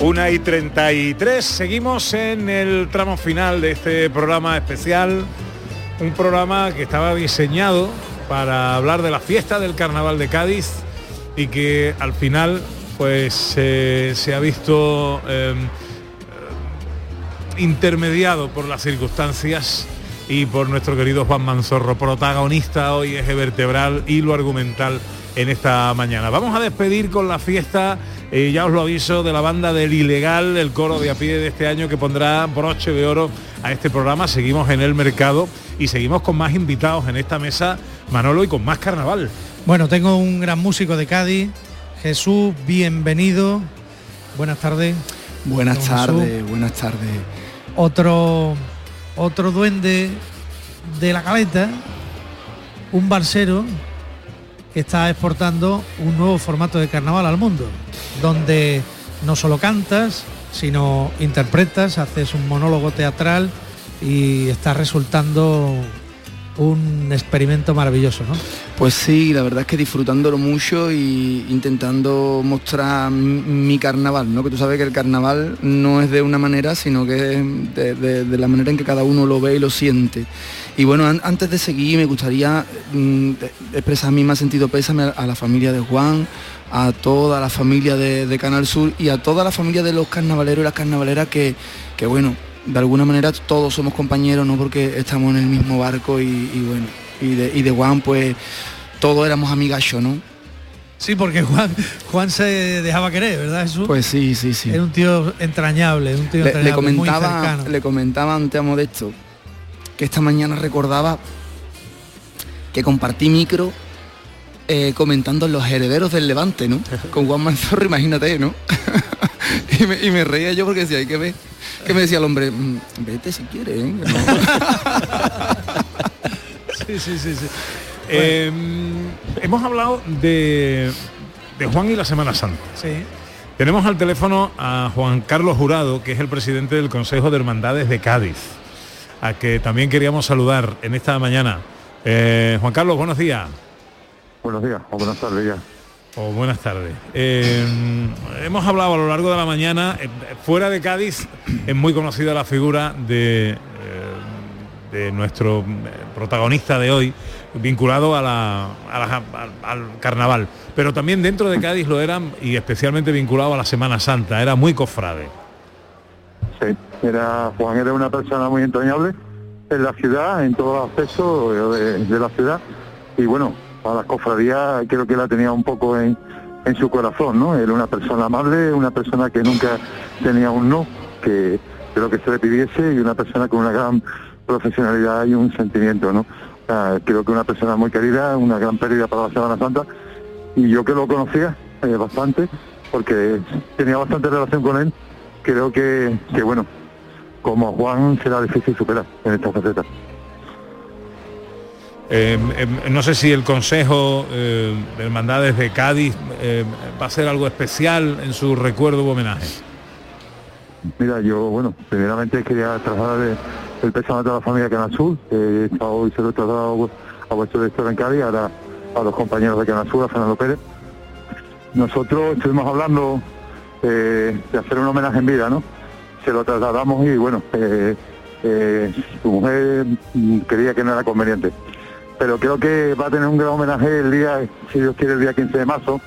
Una y 33, seguimos en el tramo final de este programa especial, un programa que estaba diseñado para hablar de la fiesta del Carnaval de Cádiz y que al final pues eh, se ha visto eh, intermediado por las circunstancias y por nuestro querido Juan Manzorro, protagonista hoy eje vertebral y lo argumental en esta mañana. Vamos a despedir con la fiesta, eh, ya os lo aviso, de la banda del Ilegal, el coro de a pie de este año que pondrá broche de oro a este programa. Seguimos en el mercado y seguimos con más invitados en esta mesa, Manolo, y con más carnaval. Bueno, tengo un gran músico de Cádiz, Jesús, bienvenido. Buenas tardes. Buenas tardes, buenas tardes. Otro, otro duende de la caleta, un balsero que está exportando un nuevo formato de carnaval al mundo, donde no solo cantas, sino interpretas, haces un monólogo teatral y está resultando un experimento maravilloso, ¿no? Pues sí, la verdad es que disfrutándolo mucho y intentando mostrar mi carnaval, ¿no? Que tú sabes que el carnaval no es de una manera, sino que es de, la manera en que cada uno lo ve y lo siente. Y bueno, antes de seguir me gustaría mm, expresar mi más sentido pésame a, la familia de Juan, a toda la familia de, Canal Sur y a toda la familia de los carnavaleros y las carnavaleras que, que bueno, de alguna manera todos somos compañeros, ¿no? Porque estamos en el mismo barco y, bueno, y de, y de Juan pues todos éramos amigachos, ¿no? Sí, porque Juan, Juan se dejaba querer, ¿verdad Jesús? Pues sí, sí, sí. Era un tío entrañable, un tío le, comentaba, Le comentaba ante a Modesto que esta mañana recordaba que compartí micro eh, comentando los herederos del Levante, ¿no? Con Juan Manzorro, imagínate, ¿no? y, me, reía yo porque decía, hay que ver. Que me decía el hombre, mm, vete si quieres, ¿eh? sí, sí, sí, sí. Em, hemos hablado de, Juan y la Semana Santa. Tenemos al teléfono a Juan Carlos Jurado, que es el presidente del Consejo de Hermandades de Cádiz, a que también queríamos saludar en esta mañana. Eh, Juan Carlos, buenos días. Buenos días, o buenas tardes ya. O buenas tardes. Em, hemos hablado a lo largo de la mañana, eh, fuera de Cádiz es muy conocida la figura de, eh, de nuestro protagonista de hoy, vinculado a la, al carnaval. Pero también dentro de Cádiz lo eran y especialmente vinculado a la Semana Santa, era muy cofrade. Sí, era, Juan era una persona muy entrañable en la ciudad, en todos los aspectos de, la ciudad. Y bueno, a la cofradía creo que la tenía un poco en, en su corazón, ¿no? Era una persona amable, una persona que nunca tenía un no, que de lo que se le pidiese y una persona con una gran profesionalidad y un sentimiento, ¿no? creo que una persona muy querida, una gran pérdida para la Semana Santa, y yo que lo conocía eh, bastante, porque tenía bastante relación con él, creo que, que bueno, como Juan será difícil superar en esta faceta. Em, em, no sé si el Consejo eh, de Hermandades de Cádiz em, va a hacer algo especial en su recuerdo o homenaje. Mira, yo, bueno, primeramente quería trasladar el pésame de la familia Canal Sur, que hoy se lo he trasladado a vuestro director en Cádiz, ahora a los compañeros de Canal Sur, a Fernando Pérez. Nosotros estuvimos hablando eh, de hacer un homenaje en vida, ¿no? Se lo trasladamos y bueno, eh, eh, su mujer quería que no era conveniente. Pero creo que va a tener un gran homenaje el día, si Dios quiere, el día 15 de marzo,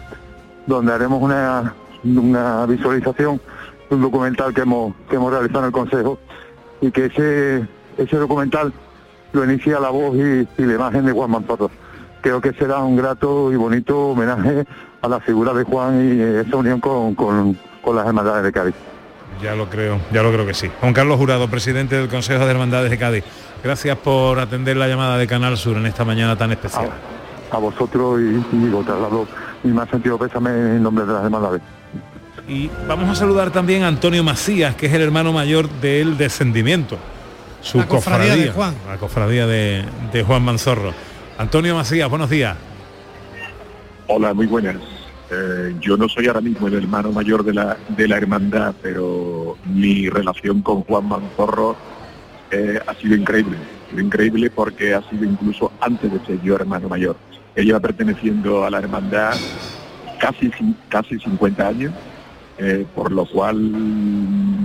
donde haremos una, una visualización, un documental que hemos, que hemos realizado en el Consejo y que ese, ese documental lo inicia la voz y, la imagen de Juan Manzorro. Creo que será un grato y bonito homenaje a la figura de Juan y esa unión con, con, las hermandades de Cádiz. Ya lo creo, ya lo creo que sí. Juan Carlos Jurado, presidente del Consejo de Hermandades de Cádiz. Gracias por atender la llamada de Canal Sur en esta mañana tan especial. A, vosotros y, y digo, traslado mi más sentido pésame en nombre de las hermandades. Y vamos a saludar también a Antonio Macías, que es el hermano mayor del descendimiento. Su la cofradía, de Juan. La cofradía de, Juan Manzorro. Antonio Macías, buenos días. Hola, muy buenas. Eh, yo no soy ahora mismo el hermano mayor de la, de la hermandad, pero mi relación con Juan Manzorro eh, ha sido increíble. Increíble porque ha sido incluso antes de ser yo hermano mayor. Él lleva perteneciendo a la hermandad casi, casi 50 años eh, por lo cual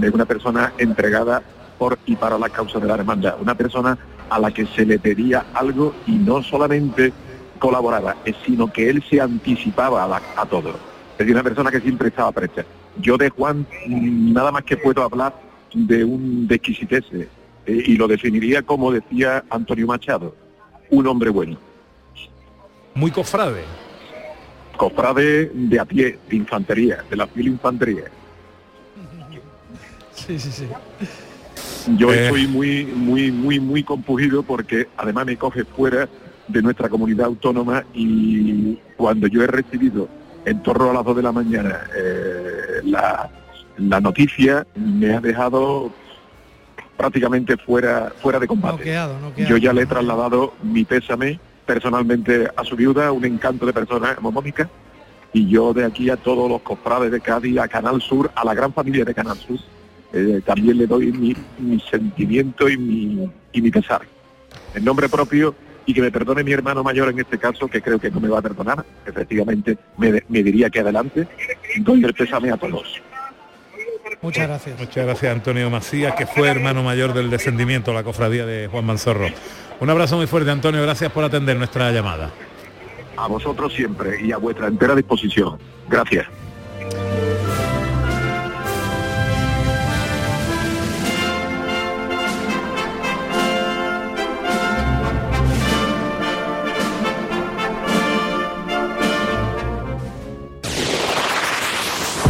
es una persona entregada por y para la causa de la hermandad, una persona a la que se le pedía algo y no solamente colaboraba, eh, sino que él se anticipaba a, todo. Es decir, una persona que siempre estaba presta. Yo de Juan mm, nada más que puedo hablar de un de exquisitese eh, y lo definiría como decía Antonio Machado, un hombre bueno. Muy cofrade cofrade de a pie, de infantería, de la fila infantería. Sí, sí, sí. Yo eh. estoy muy, muy, muy, muy compugido porque además me coge fuera de nuestra comunidad autónoma y cuando yo he recibido en torno a las 2 de la mañana eh, la, noticia me ha dejado prácticamente fuera fuera de combate. yo ya le he trasladado mi pésame personalmente a su viuda, un encanto de persona, Mónica, y yo de aquí a todos los cofrades de Cádiz, a Canal Sur, a la gran familia de Canal Sur, eh, también le doy mi, sentimiento y mi, y mi pesar. En nombre propio y que me perdone mi hermano mayor en este caso, que creo que no me va a perdonar, efectivamente me, diría que adelante, doy el pésame a todos. Muchas gracias. Muchas gracias Antonio Macías, que fue hermano mayor del descendimiento, la cofradía de Juan Manzorro. Un abrazo muy fuerte, Antonio. Gracias por atender nuestra llamada. A vosotros siempre y a vuestra entera disposición. Gracias.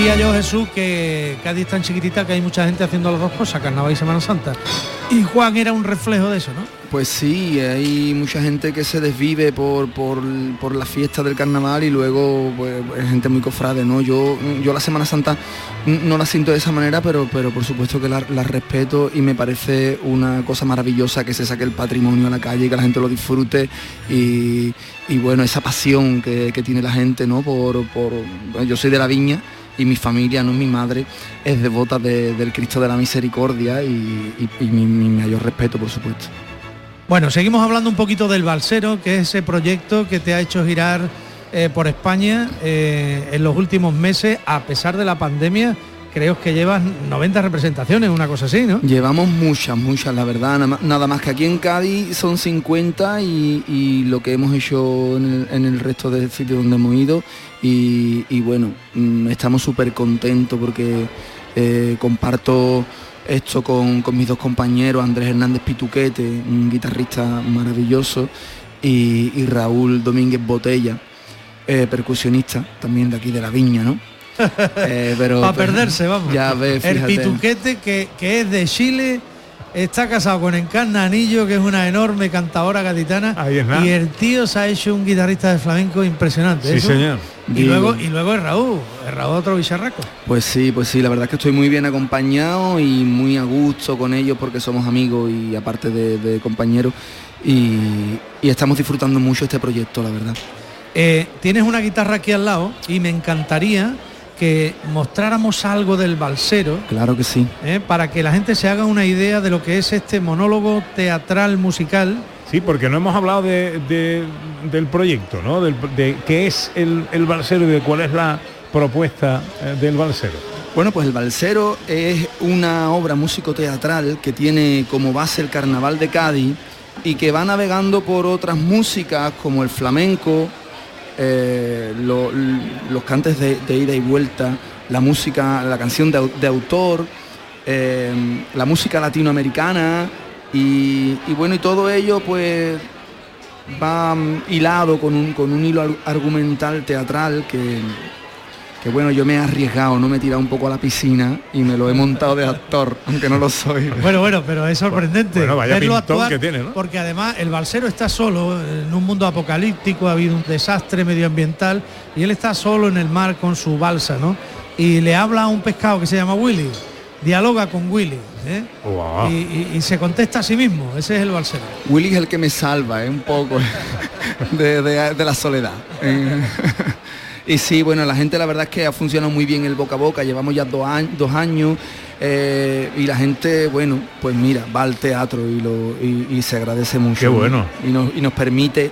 Decía yo, Jesús, que Cádiz tan chiquitita que hay mucha gente haciendo las dos cosas, Carnaval y Semana Santa. Y Juan era un reflejo de eso, ¿no? Pues sí, hay mucha gente que se desvive por, por, la fiesta del carnaval y luego pues, gente muy cofrade, ¿no? Yo, yo la Semana Santa no la siento de esa manera, pero, pero por supuesto que la, respeto y me parece una cosa maravillosa que se saque el patrimonio a la calle, y que la gente lo disfrute y, bueno, esa pasión que, tiene la gente, ¿no? Por, por, yo soy de la viña y mi familia, no mi madre, es devota del Cristo de la Misericordia y, mi, mayor respeto, por supuesto. Bueno, seguimos hablando un poquito del Balsero, que es ese proyecto que te ha hecho girar eh, por España eh, en los últimos meses, a pesar de la pandemia creo que llevas 90 representaciones, una cosa así, ¿no? Llevamos muchas, muchas, la verdad. Nada más que aquí en Cádiz son 50 y, lo que hemos hecho en el, resto de sitios donde hemos ido. Y, bueno, mm, estamos súper contentos porque eh, comparto esto con, mis dos compañeros, Andrés Hernández Pituquete, un guitarrista maravilloso, y, Raúl Domínguez Botella, eh, percusionista también de aquí de la Viña, ¿no? Eh, pero, Para perderse, vamos. Ya El pituquete que, que, es de Chile, está casado con Encarna Anillo, que es una enorme cantadora gaditana. y el tío se ha hecho un guitarrista de flamenco impresionante. Sí, señor. Y luego, y luego es Raúl, es Raúl otro bicharraco. Pues sí, pues sí, la verdad es que estoy muy bien acompañado y muy a gusto con ellos porque somos amigos y aparte de, compañeros y, estamos disfrutando mucho este proyecto, la verdad. Eh, tienes una guitarra aquí al lado y me encantaría que mostráramos algo del balsero. Claro que sí. ¿eh? Para que la gente se haga una idea de lo que es este monólogo teatral musical. Sí, porque no hemos hablado de, del proyecto, ¿no? de qué es el, el balsero y de cuál es la propuesta eh, del balsero. Bueno, pues el Balsero es una obra músico-teatral que tiene como base el Carnaval de Cádiz y que va navegando por otras músicas como el flamenco, eh, los cantes de, ida y vuelta, la música, la canción de, autor, eh, la música latinoamericana y, bueno, y todo ello pues va hilado con un, con un hilo argumental teatral que, que bueno, yo me he arriesgado, no me he tirado un poco a la piscina y me lo he montado de actor, aunque no lo soy. Bueno, bueno, pero es sorprendente bueno, vaya verlo actuar, que tiene, ¿no? porque además el balsero está solo en un mundo apocalíptico, ha habido un desastre medioambiental y él está solo en el mar con su balsa, ¿no? Y le habla a un pescado que se llama Willy, dialoga con Willy ¿eh? y, se contesta a sí mismo, ese es el balsero. Willy es el que me salva, ¿eh? un poco de, de la soledad. Y sí, bueno, la gente la verdad es que ha funcionado muy bien el boca a boca, llevamos ya dos, años, eh, y la gente, bueno, pues mira, va al teatro y, lo, y, se agradece mucho. Qué bueno. Y nos, y nos permite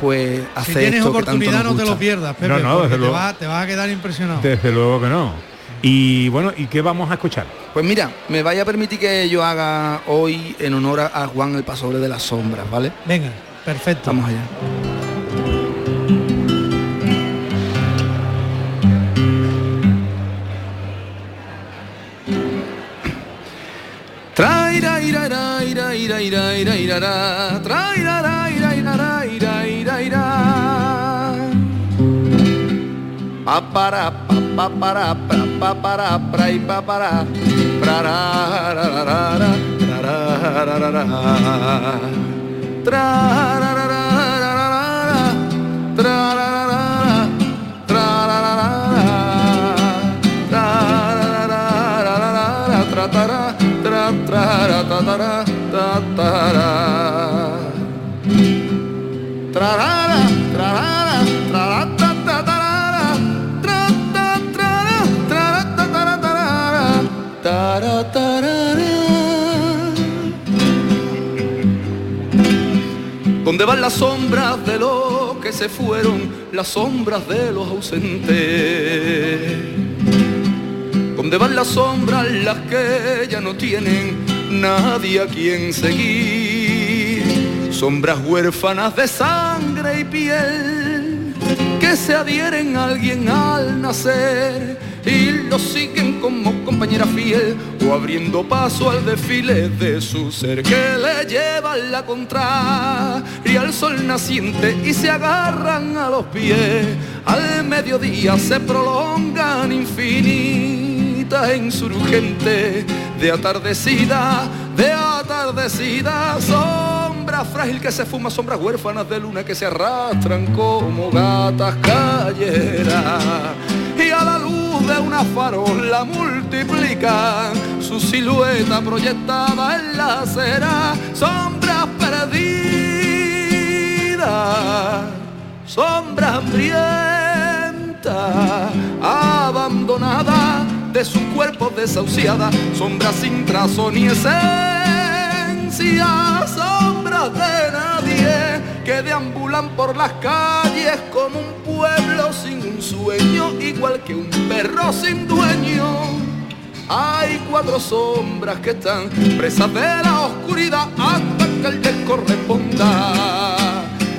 pues hacer si tienes oportunidad no te lo pierdas, Pepe, no, no, te, vas a quedar impresionado. Desde luego que no. Y bueno, ¿y qué vamos a escuchar? Pues mira, me vaya a permitir que yo haga hoy en honor a Juan el Pasoble de las Sombras, ¿vale? Venga, perfecto. Vamos allá. Ira ira ira ira ira ira traira ira ira ira ira ira pa para pa pa para pa pa para pra y pa para pra ra ra ra ra ra ra ra ra ra tra ra ra ra ra ra ra tra ra ra ra tra ra ra ra tra ra ra ra ra tra tra ra ¿Dónde van las sombras de lo que que se fueron las sombras de los ausentes. ¿Dónde van las sombras las que ya no tienen nadie a quien seguir? Sombras huérfanas de sangre y piel que se adhieren a alguien al nacer y lo siguen como compañera fiel o abriendo paso al desfile de su ser que le llevan la y al sol naciente y se agarran a los pies. Al mediodía se prolongan infinitas insurgentes de atardecida, de atardecida sombra frágil que se fuma, sombras huérfanas de luna que se arrastran como gatas calleras y a la luz de una farola multiplican su silueta proyectada en la acera, sombras perdidas, sombras hambrientas, abandonadas de su cuerpo desahuciada, sombras sin trazo ni esencia, sombras de nadie que deambulan por las calles como un pueblo sin un sueño, igual que un perro sin dueño. Hay cuatro sombras que están presas de la oscuridad hasta que el les corresponda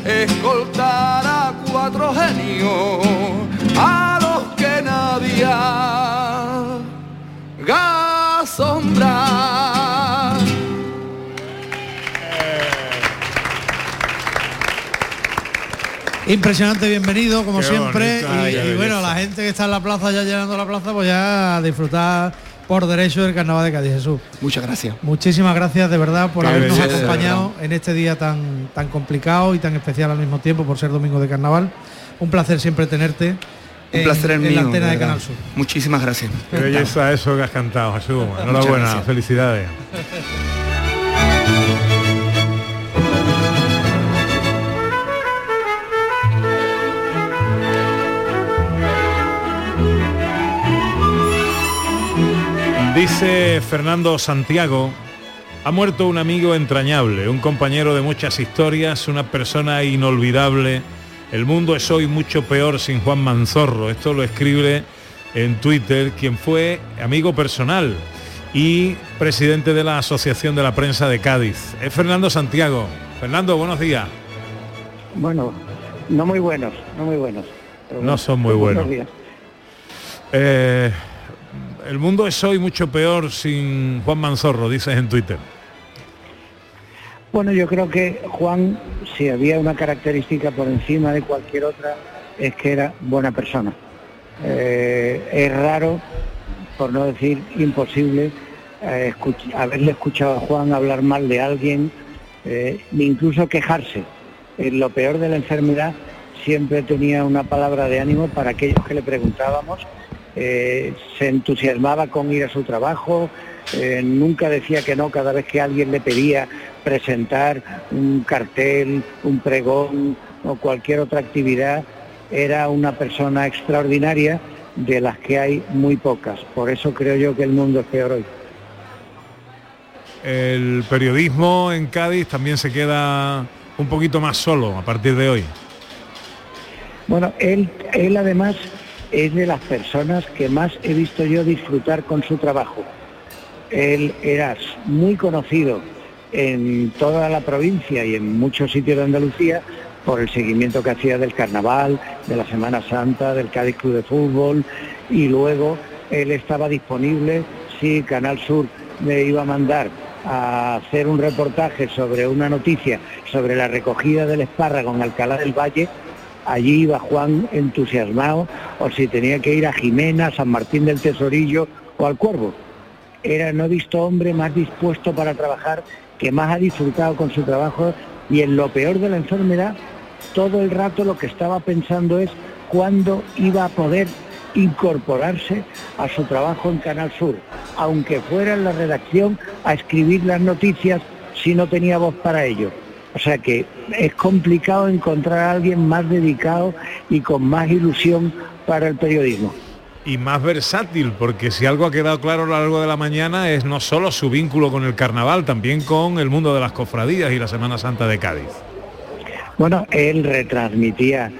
escoltar a cuatro genios haga sombra. Impresionante, bienvenido como siempre. y, bueno, la gente que está en la plaza ya llenando la plaza, pues ya a disfrutar por derecho del Carnaval de Cádiz, Jesús. Muchas gracias. Muchísimas gracias de verdad por habernos acompañado en este día tan, tan complicado y tan especial al mismo tiempo por ser domingo de Carnaval. Un placer siempre tenerte. Un placer en, en la antena de Canal Sur. Muchísimas gracias. Qué belleza eso que has cantado, Jesús. Enhorabuena, felicidades. Dice Fernando Santiago, ha muerto un amigo entrañable, un compañero de muchas historias, una persona inolvidable. El mundo es hoy mucho peor sin Juan Manzorro. Esto lo escribe en Twitter, quien fue amigo personal y presidente de la Asociación de la Prensa de Cádiz. Es Fernando Santiago. Fernando, buenos días. Bueno, no muy buenos, no muy buenos. No son muy buenos. Eh, el mundo es hoy mucho peor sin Juan Manzorro, dices en Twitter. Bueno, yo creo que Juan, si había una característica por encima de cualquier otra, es que era buena persona. Eh, es raro, por no decir imposible, eh, haberle escuchado a Juan hablar mal de alguien, eh, incluso quejarse. En lo peor de la enfermedad siempre tenía una palabra de ánimo para aquellos que le preguntábamos eh, se entusiasmaba con ir a su trabajo, eh, nunca decía que no cada vez que alguien le pedía presentar un cartel, un pregón o cualquier otra actividad, era una persona extraordinaria de las que hay muy pocas. Por eso creo yo que el mundo es peor hoy. El periodismo en Cádiz también se queda un poquito más solo a partir de hoy. Bueno, él, él además es de las personas que más he visto yo disfrutar con su trabajo. Él era muy conocido en toda la provincia y en muchos sitios de Andalucía por el seguimiento que hacía del carnaval, de la Semana Santa, del Cádiz Club de Fútbol y luego él estaba disponible si Canal Sur me iba a mandar a hacer un reportaje sobre una noticia sobre la recogida del espárrago en Alcalá del Valle, allí iba Juan entusiasmado, o si tenía que ir a Jimena, San Martín del Tesorillo o al Cuervo. Era, no he visto hombre más dispuesto para trabajar, que más ha disfrutado con su trabajo y en lo peor de la enfermedad, todo el rato lo que estaba pensando es cuándo iba a poder incorporarse a su trabajo en Canal Sur, aunque fuera en la redacción a escribir las noticias si no tenía voz para ello. O sea que es complicado encontrar a alguien más dedicado y con más ilusión para el periodismo. Y más versátil, porque si algo ha quedado claro a lo largo de la mañana es no solo su vínculo con el carnaval, también con el mundo de las cofradías y la Semana Santa de Cádiz. Bueno, él retransmitía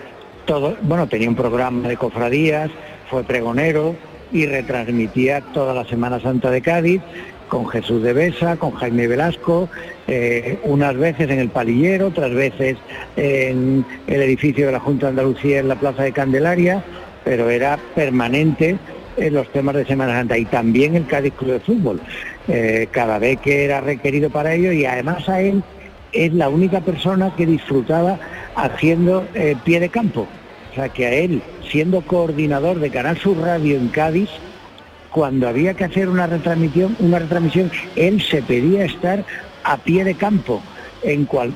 todo, bueno, tenía un programa de cofradías, fue pregonero y retransmitía toda la Semana Santa de Cádiz con Jesús de Besa, con Jaime Velasco, eh, unas veces en el Palillero, otras veces en el edificio de la Junta de Andalucía en la Plaza de Candelaria, pero era permanente en los temas de Semana Santa y también el Cádiz Club de Fútbol, eh, cada vez que era requerido para ello y además a él es la única persona que disfrutaba haciendo eh, pie de campo. O sea que a él, siendo coordinador de Canal Sur Radio en Cádiz, cuando había que hacer una retransmisión, una retransmisión, él se pedía estar a pie de campo,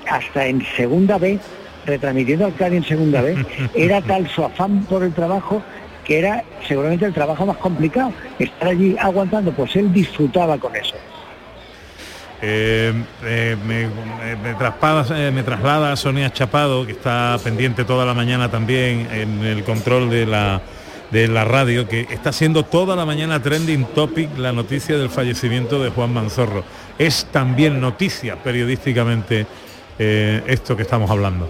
hasta en segunda B, retransmitiendo al Cádiz en segunda B, era tal su afán por el trabajo que era seguramente el trabajo más complicado, estar allí aguantando, pues él disfrutaba con eso. Eh, eh, me, traslada, me, traslada Sonia Chapado, que está pendiente toda la mañana también en el control de la de la radio, que está siendo toda la mañana trending topic la noticia del fallecimiento de Juan Manzorro. Es también noticia periodísticamente eh, esto que estamos hablando.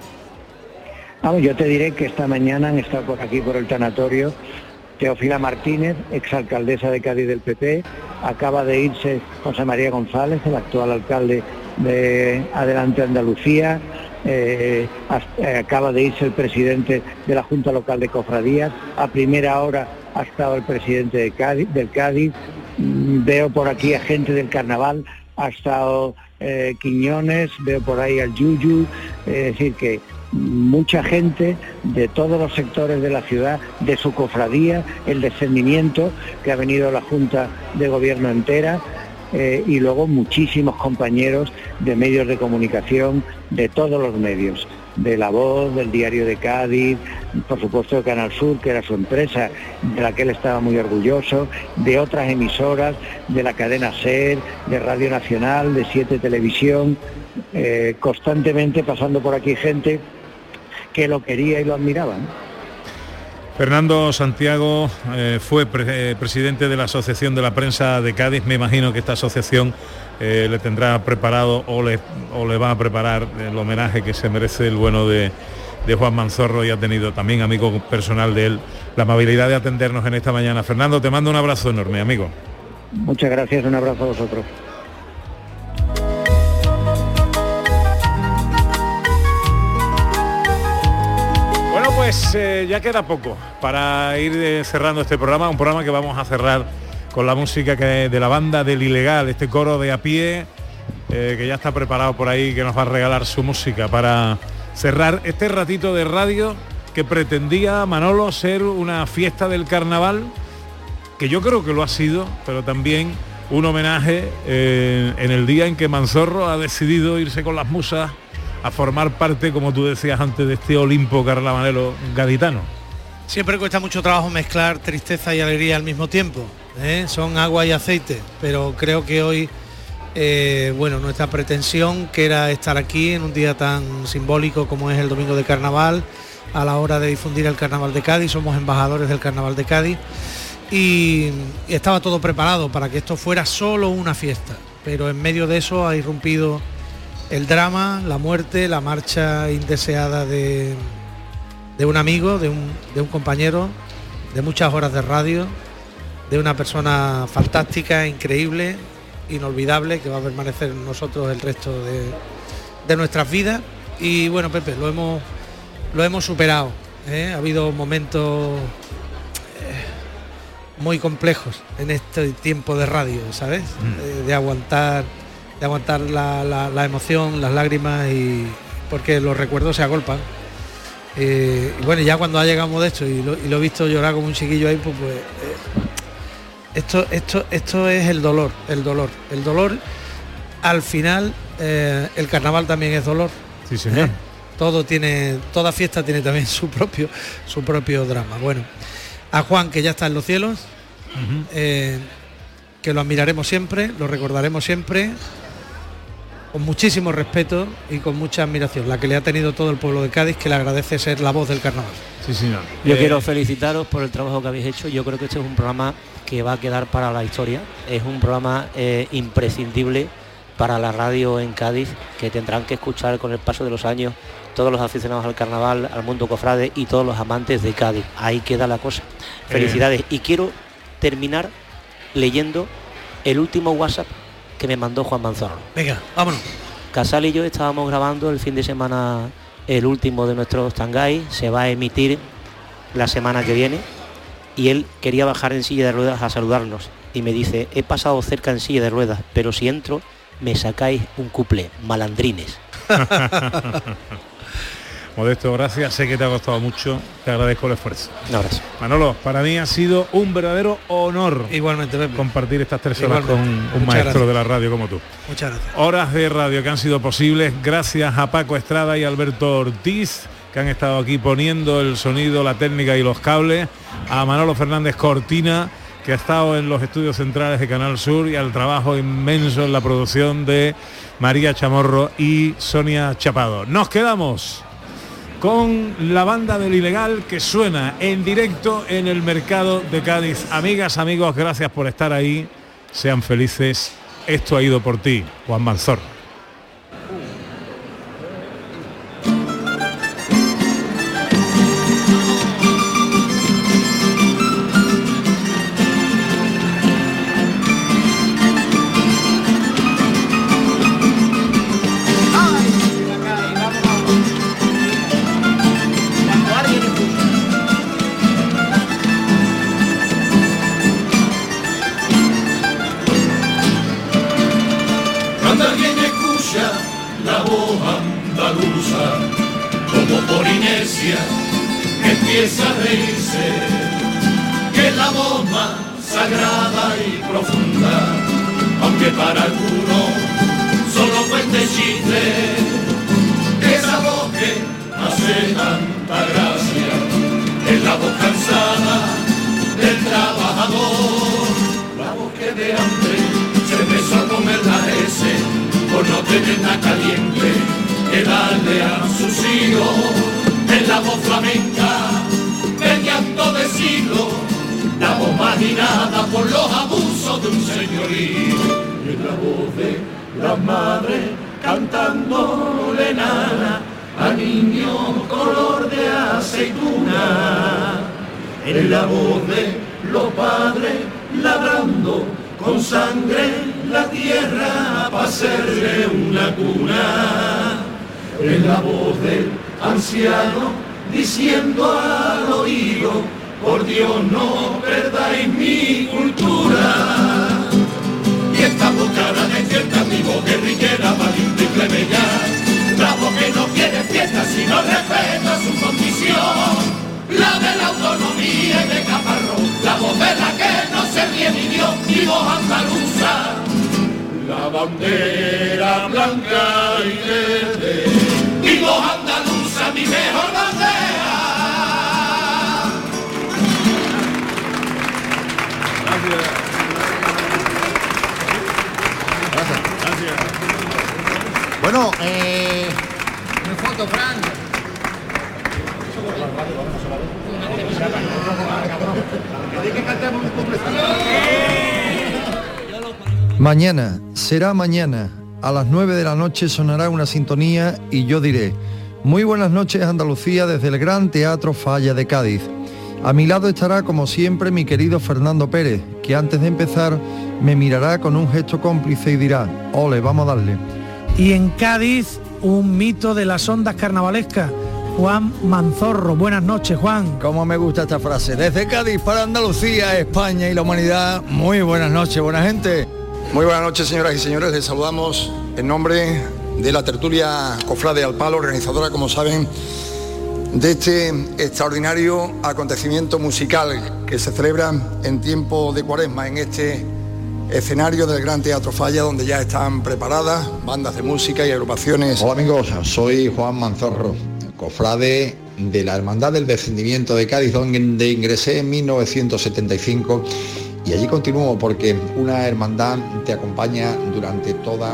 Vamos, yo te diré que esta mañana han estado por aquí por el tanatorio Teofila Martínez, exalcaldesa de Cádiz del PP, acaba de irse José María González, el actual alcalde de Adelante Andalucía, eh, eh, acaba de irse el presidente de la Junta Local de Cofradías, a primera hora ha estado el presidente de Cádiz, del Cádiz, mm, veo por aquí a gente del carnaval, ha estado eh, Quiñones, veo por ahí al Yuyu, es decir que mucha gente de todos los sectores de la ciudad, de su cofradía, el descendimiento que ha venido la Junta de Gobierno entera, eh, y luego muchísimos compañeros de medios de comunicación, de todos los medios, de La Voz, del Diario de Cádiz, por supuesto de Canal Sur, que era su empresa, de la que él estaba muy orgulloso, de otras emisoras, de la cadena SER, de Radio Nacional, de Siete Televisión, eh, constantemente pasando por aquí gente que lo quería y lo admiraba. Fernando Santiago eh, fue eh, presidente de la Asociación de la Prensa de Cádiz. Me imagino que esta asociación eh, le tendrá preparado o le, o le va a preparar el homenaje que se merece el bueno de, de Juan Manzorro y ha tenido también, amigo personal de él, la amabilidad de atendernos en esta mañana. Fernando, te mando un abrazo enorme, amigo. Muchas gracias, un abrazo a vosotros. Pues eh, ya queda poco para ir eh, cerrando este programa, un programa que vamos a cerrar con la música que, de la banda del Ilegal, este coro de a pie, eh, que ya está preparado por ahí, que nos va a regalar su música para cerrar este ratito de radio que pretendía Manolo ser una fiesta del carnaval, que yo creo que lo ha sido, pero también un homenaje en el día en que Manzorro ha decidido irse con las musas a formar parte, como tú decías antes, de este Olimpo carnavalero gaditano. Siempre cuesta mucho trabajo mezclar tristeza y alegría al mismo tiempo. ¿eh? Son agua y aceite, pero creo que hoy, eh, bueno, nuestra pretensión, que era estar aquí en un día tan simbólico como es el Domingo de Carnaval, a la hora de difundir el Carnaval de Cádiz, somos embajadores del Carnaval de Cádiz, y estaba todo preparado para que esto fuera solo una fiesta, pero en medio de eso ha irrumpido el drama, la muerte, la marcha indeseada de, de un amigo, de un, de un, compañero, de muchas horas de radio, de una persona fantástica, increíble, inolvidable, que va a permanecer en nosotros el resto de, de nuestras vidas. Y bueno, Pepe, lo hemos, lo hemos superado. ¿eh? Ha habido momentos eh, muy complejos en este tiempo de radio, ¿sabes? Mm. de aguantar de aguantar la, emoción, las lágrimas y porque los recuerdos se agolpan. Eh, y bueno, ya cuando ha llegado Modesto y lo, y lo he visto llorar como un chiquillo ahí, pues, pues eh, esto, esto, esto es el dolor, el dolor. El dolor, al final, eh, el carnaval también es dolor. Sí, señor. Todo tiene, toda fiesta tiene también su propio, su propio drama. Bueno, a Juan, que ya está en los cielos, que lo admiraremos siempre, lo recordaremos siempre con muchísimo respeto y con mucha admiración, la que le ha tenido todo el pueblo de Cádiz, que le agradece ser la voz del carnaval. Sí, señor. Yo eh, quiero felicitaros por el trabajo que habéis hecho. Yo creo que este es un programa que va a quedar para la historia. Es un programa eh, imprescindible para la radio en Cádiz que tendrán que escuchar con el paso de los años todos los aficionados al carnaval, al mundo cofrade y todos los amantes de Cádiz. Ahí queda la cosa. Eh. Felicidades. Y quiero terminar leyendo el último WhatsApp que me mandó Juan Manzorro. Venga, vámonos. Casal y yo estábamos grabando el fin de semana el último de nuestros Tangay, se va a emitir la semana que viene y él quería bajar en silla de ruedas a saludarnos y me dice, he pasado cerca en silla de ruedas, pero si entro me sacáis un cuplé, malandrines. Modesto, gracias. Sé que te ha costado mucho. Te agradezco el esfuerzo. Un abrazo. Manolo, para mí ha sido un verdadero honor Igualmente, compartir estas tres horas Igualmente. con un Muchas maestro gracias. de la radio como tú. Muchas gracias. Horas de radio que han sido posibles gracias a Paco Estrada y Alberto Ortiz, que han estado aquí poniendo el sonido, la técnica y los cables, a Manolo Fernández Cortina, que ha estado en los estudios centrales de Canal Sur y al trabajo inmenso en la producción de María Chamorro y Sonia Chapado. Nos quedamos con la banda del ilegal que suena en directo en el mercado de Cádiz. Amigas, amigos, gracias por estar ahí. Sean felices. Esto ha ido por ti, Juan Manzor. Bandera blanca y verde, mi voz andaluza, mi mejor bandera. Bueno, eh, Una foto, Frank. Mañana, será mañana. A las 9 de la noche sonará una sintonía y yo diré, muy buenas noches Andalucía desde el Gran Teatro Falla de Cádiz. A mi lado estará como siempre mi querido Fernando Pérez, que antes de empezar me mirará con un gesto cómplice y dirá, ole, vamos a darle. Y en Cádiz, un mito de las ondas carnavalescas. Juan Manzorro. Buenas noches, Juan. Cómo me gusta esta frase. Desde Cádiz para Andalucía, España y la humanidad. Muy buenas noches, buena gente. Muy buenas noches, señoras y señores. Les saludamos en nombre de la tertulia Cofrade al Palo, organizadora, como saben, de este extraordinario acontecimiento musical que se celebra en tiempo de cuaresma en este escenario del Gran Teatro Falla, donde ya están preparadas bandas de música y agrupaciones. Hola amigos, soy Juan Manzorro, cofrade de la Hermandad del Descendimiento de Cádiz, donde ingresé en 1975 y allí continúo porque una hermandad te acompaña durante toda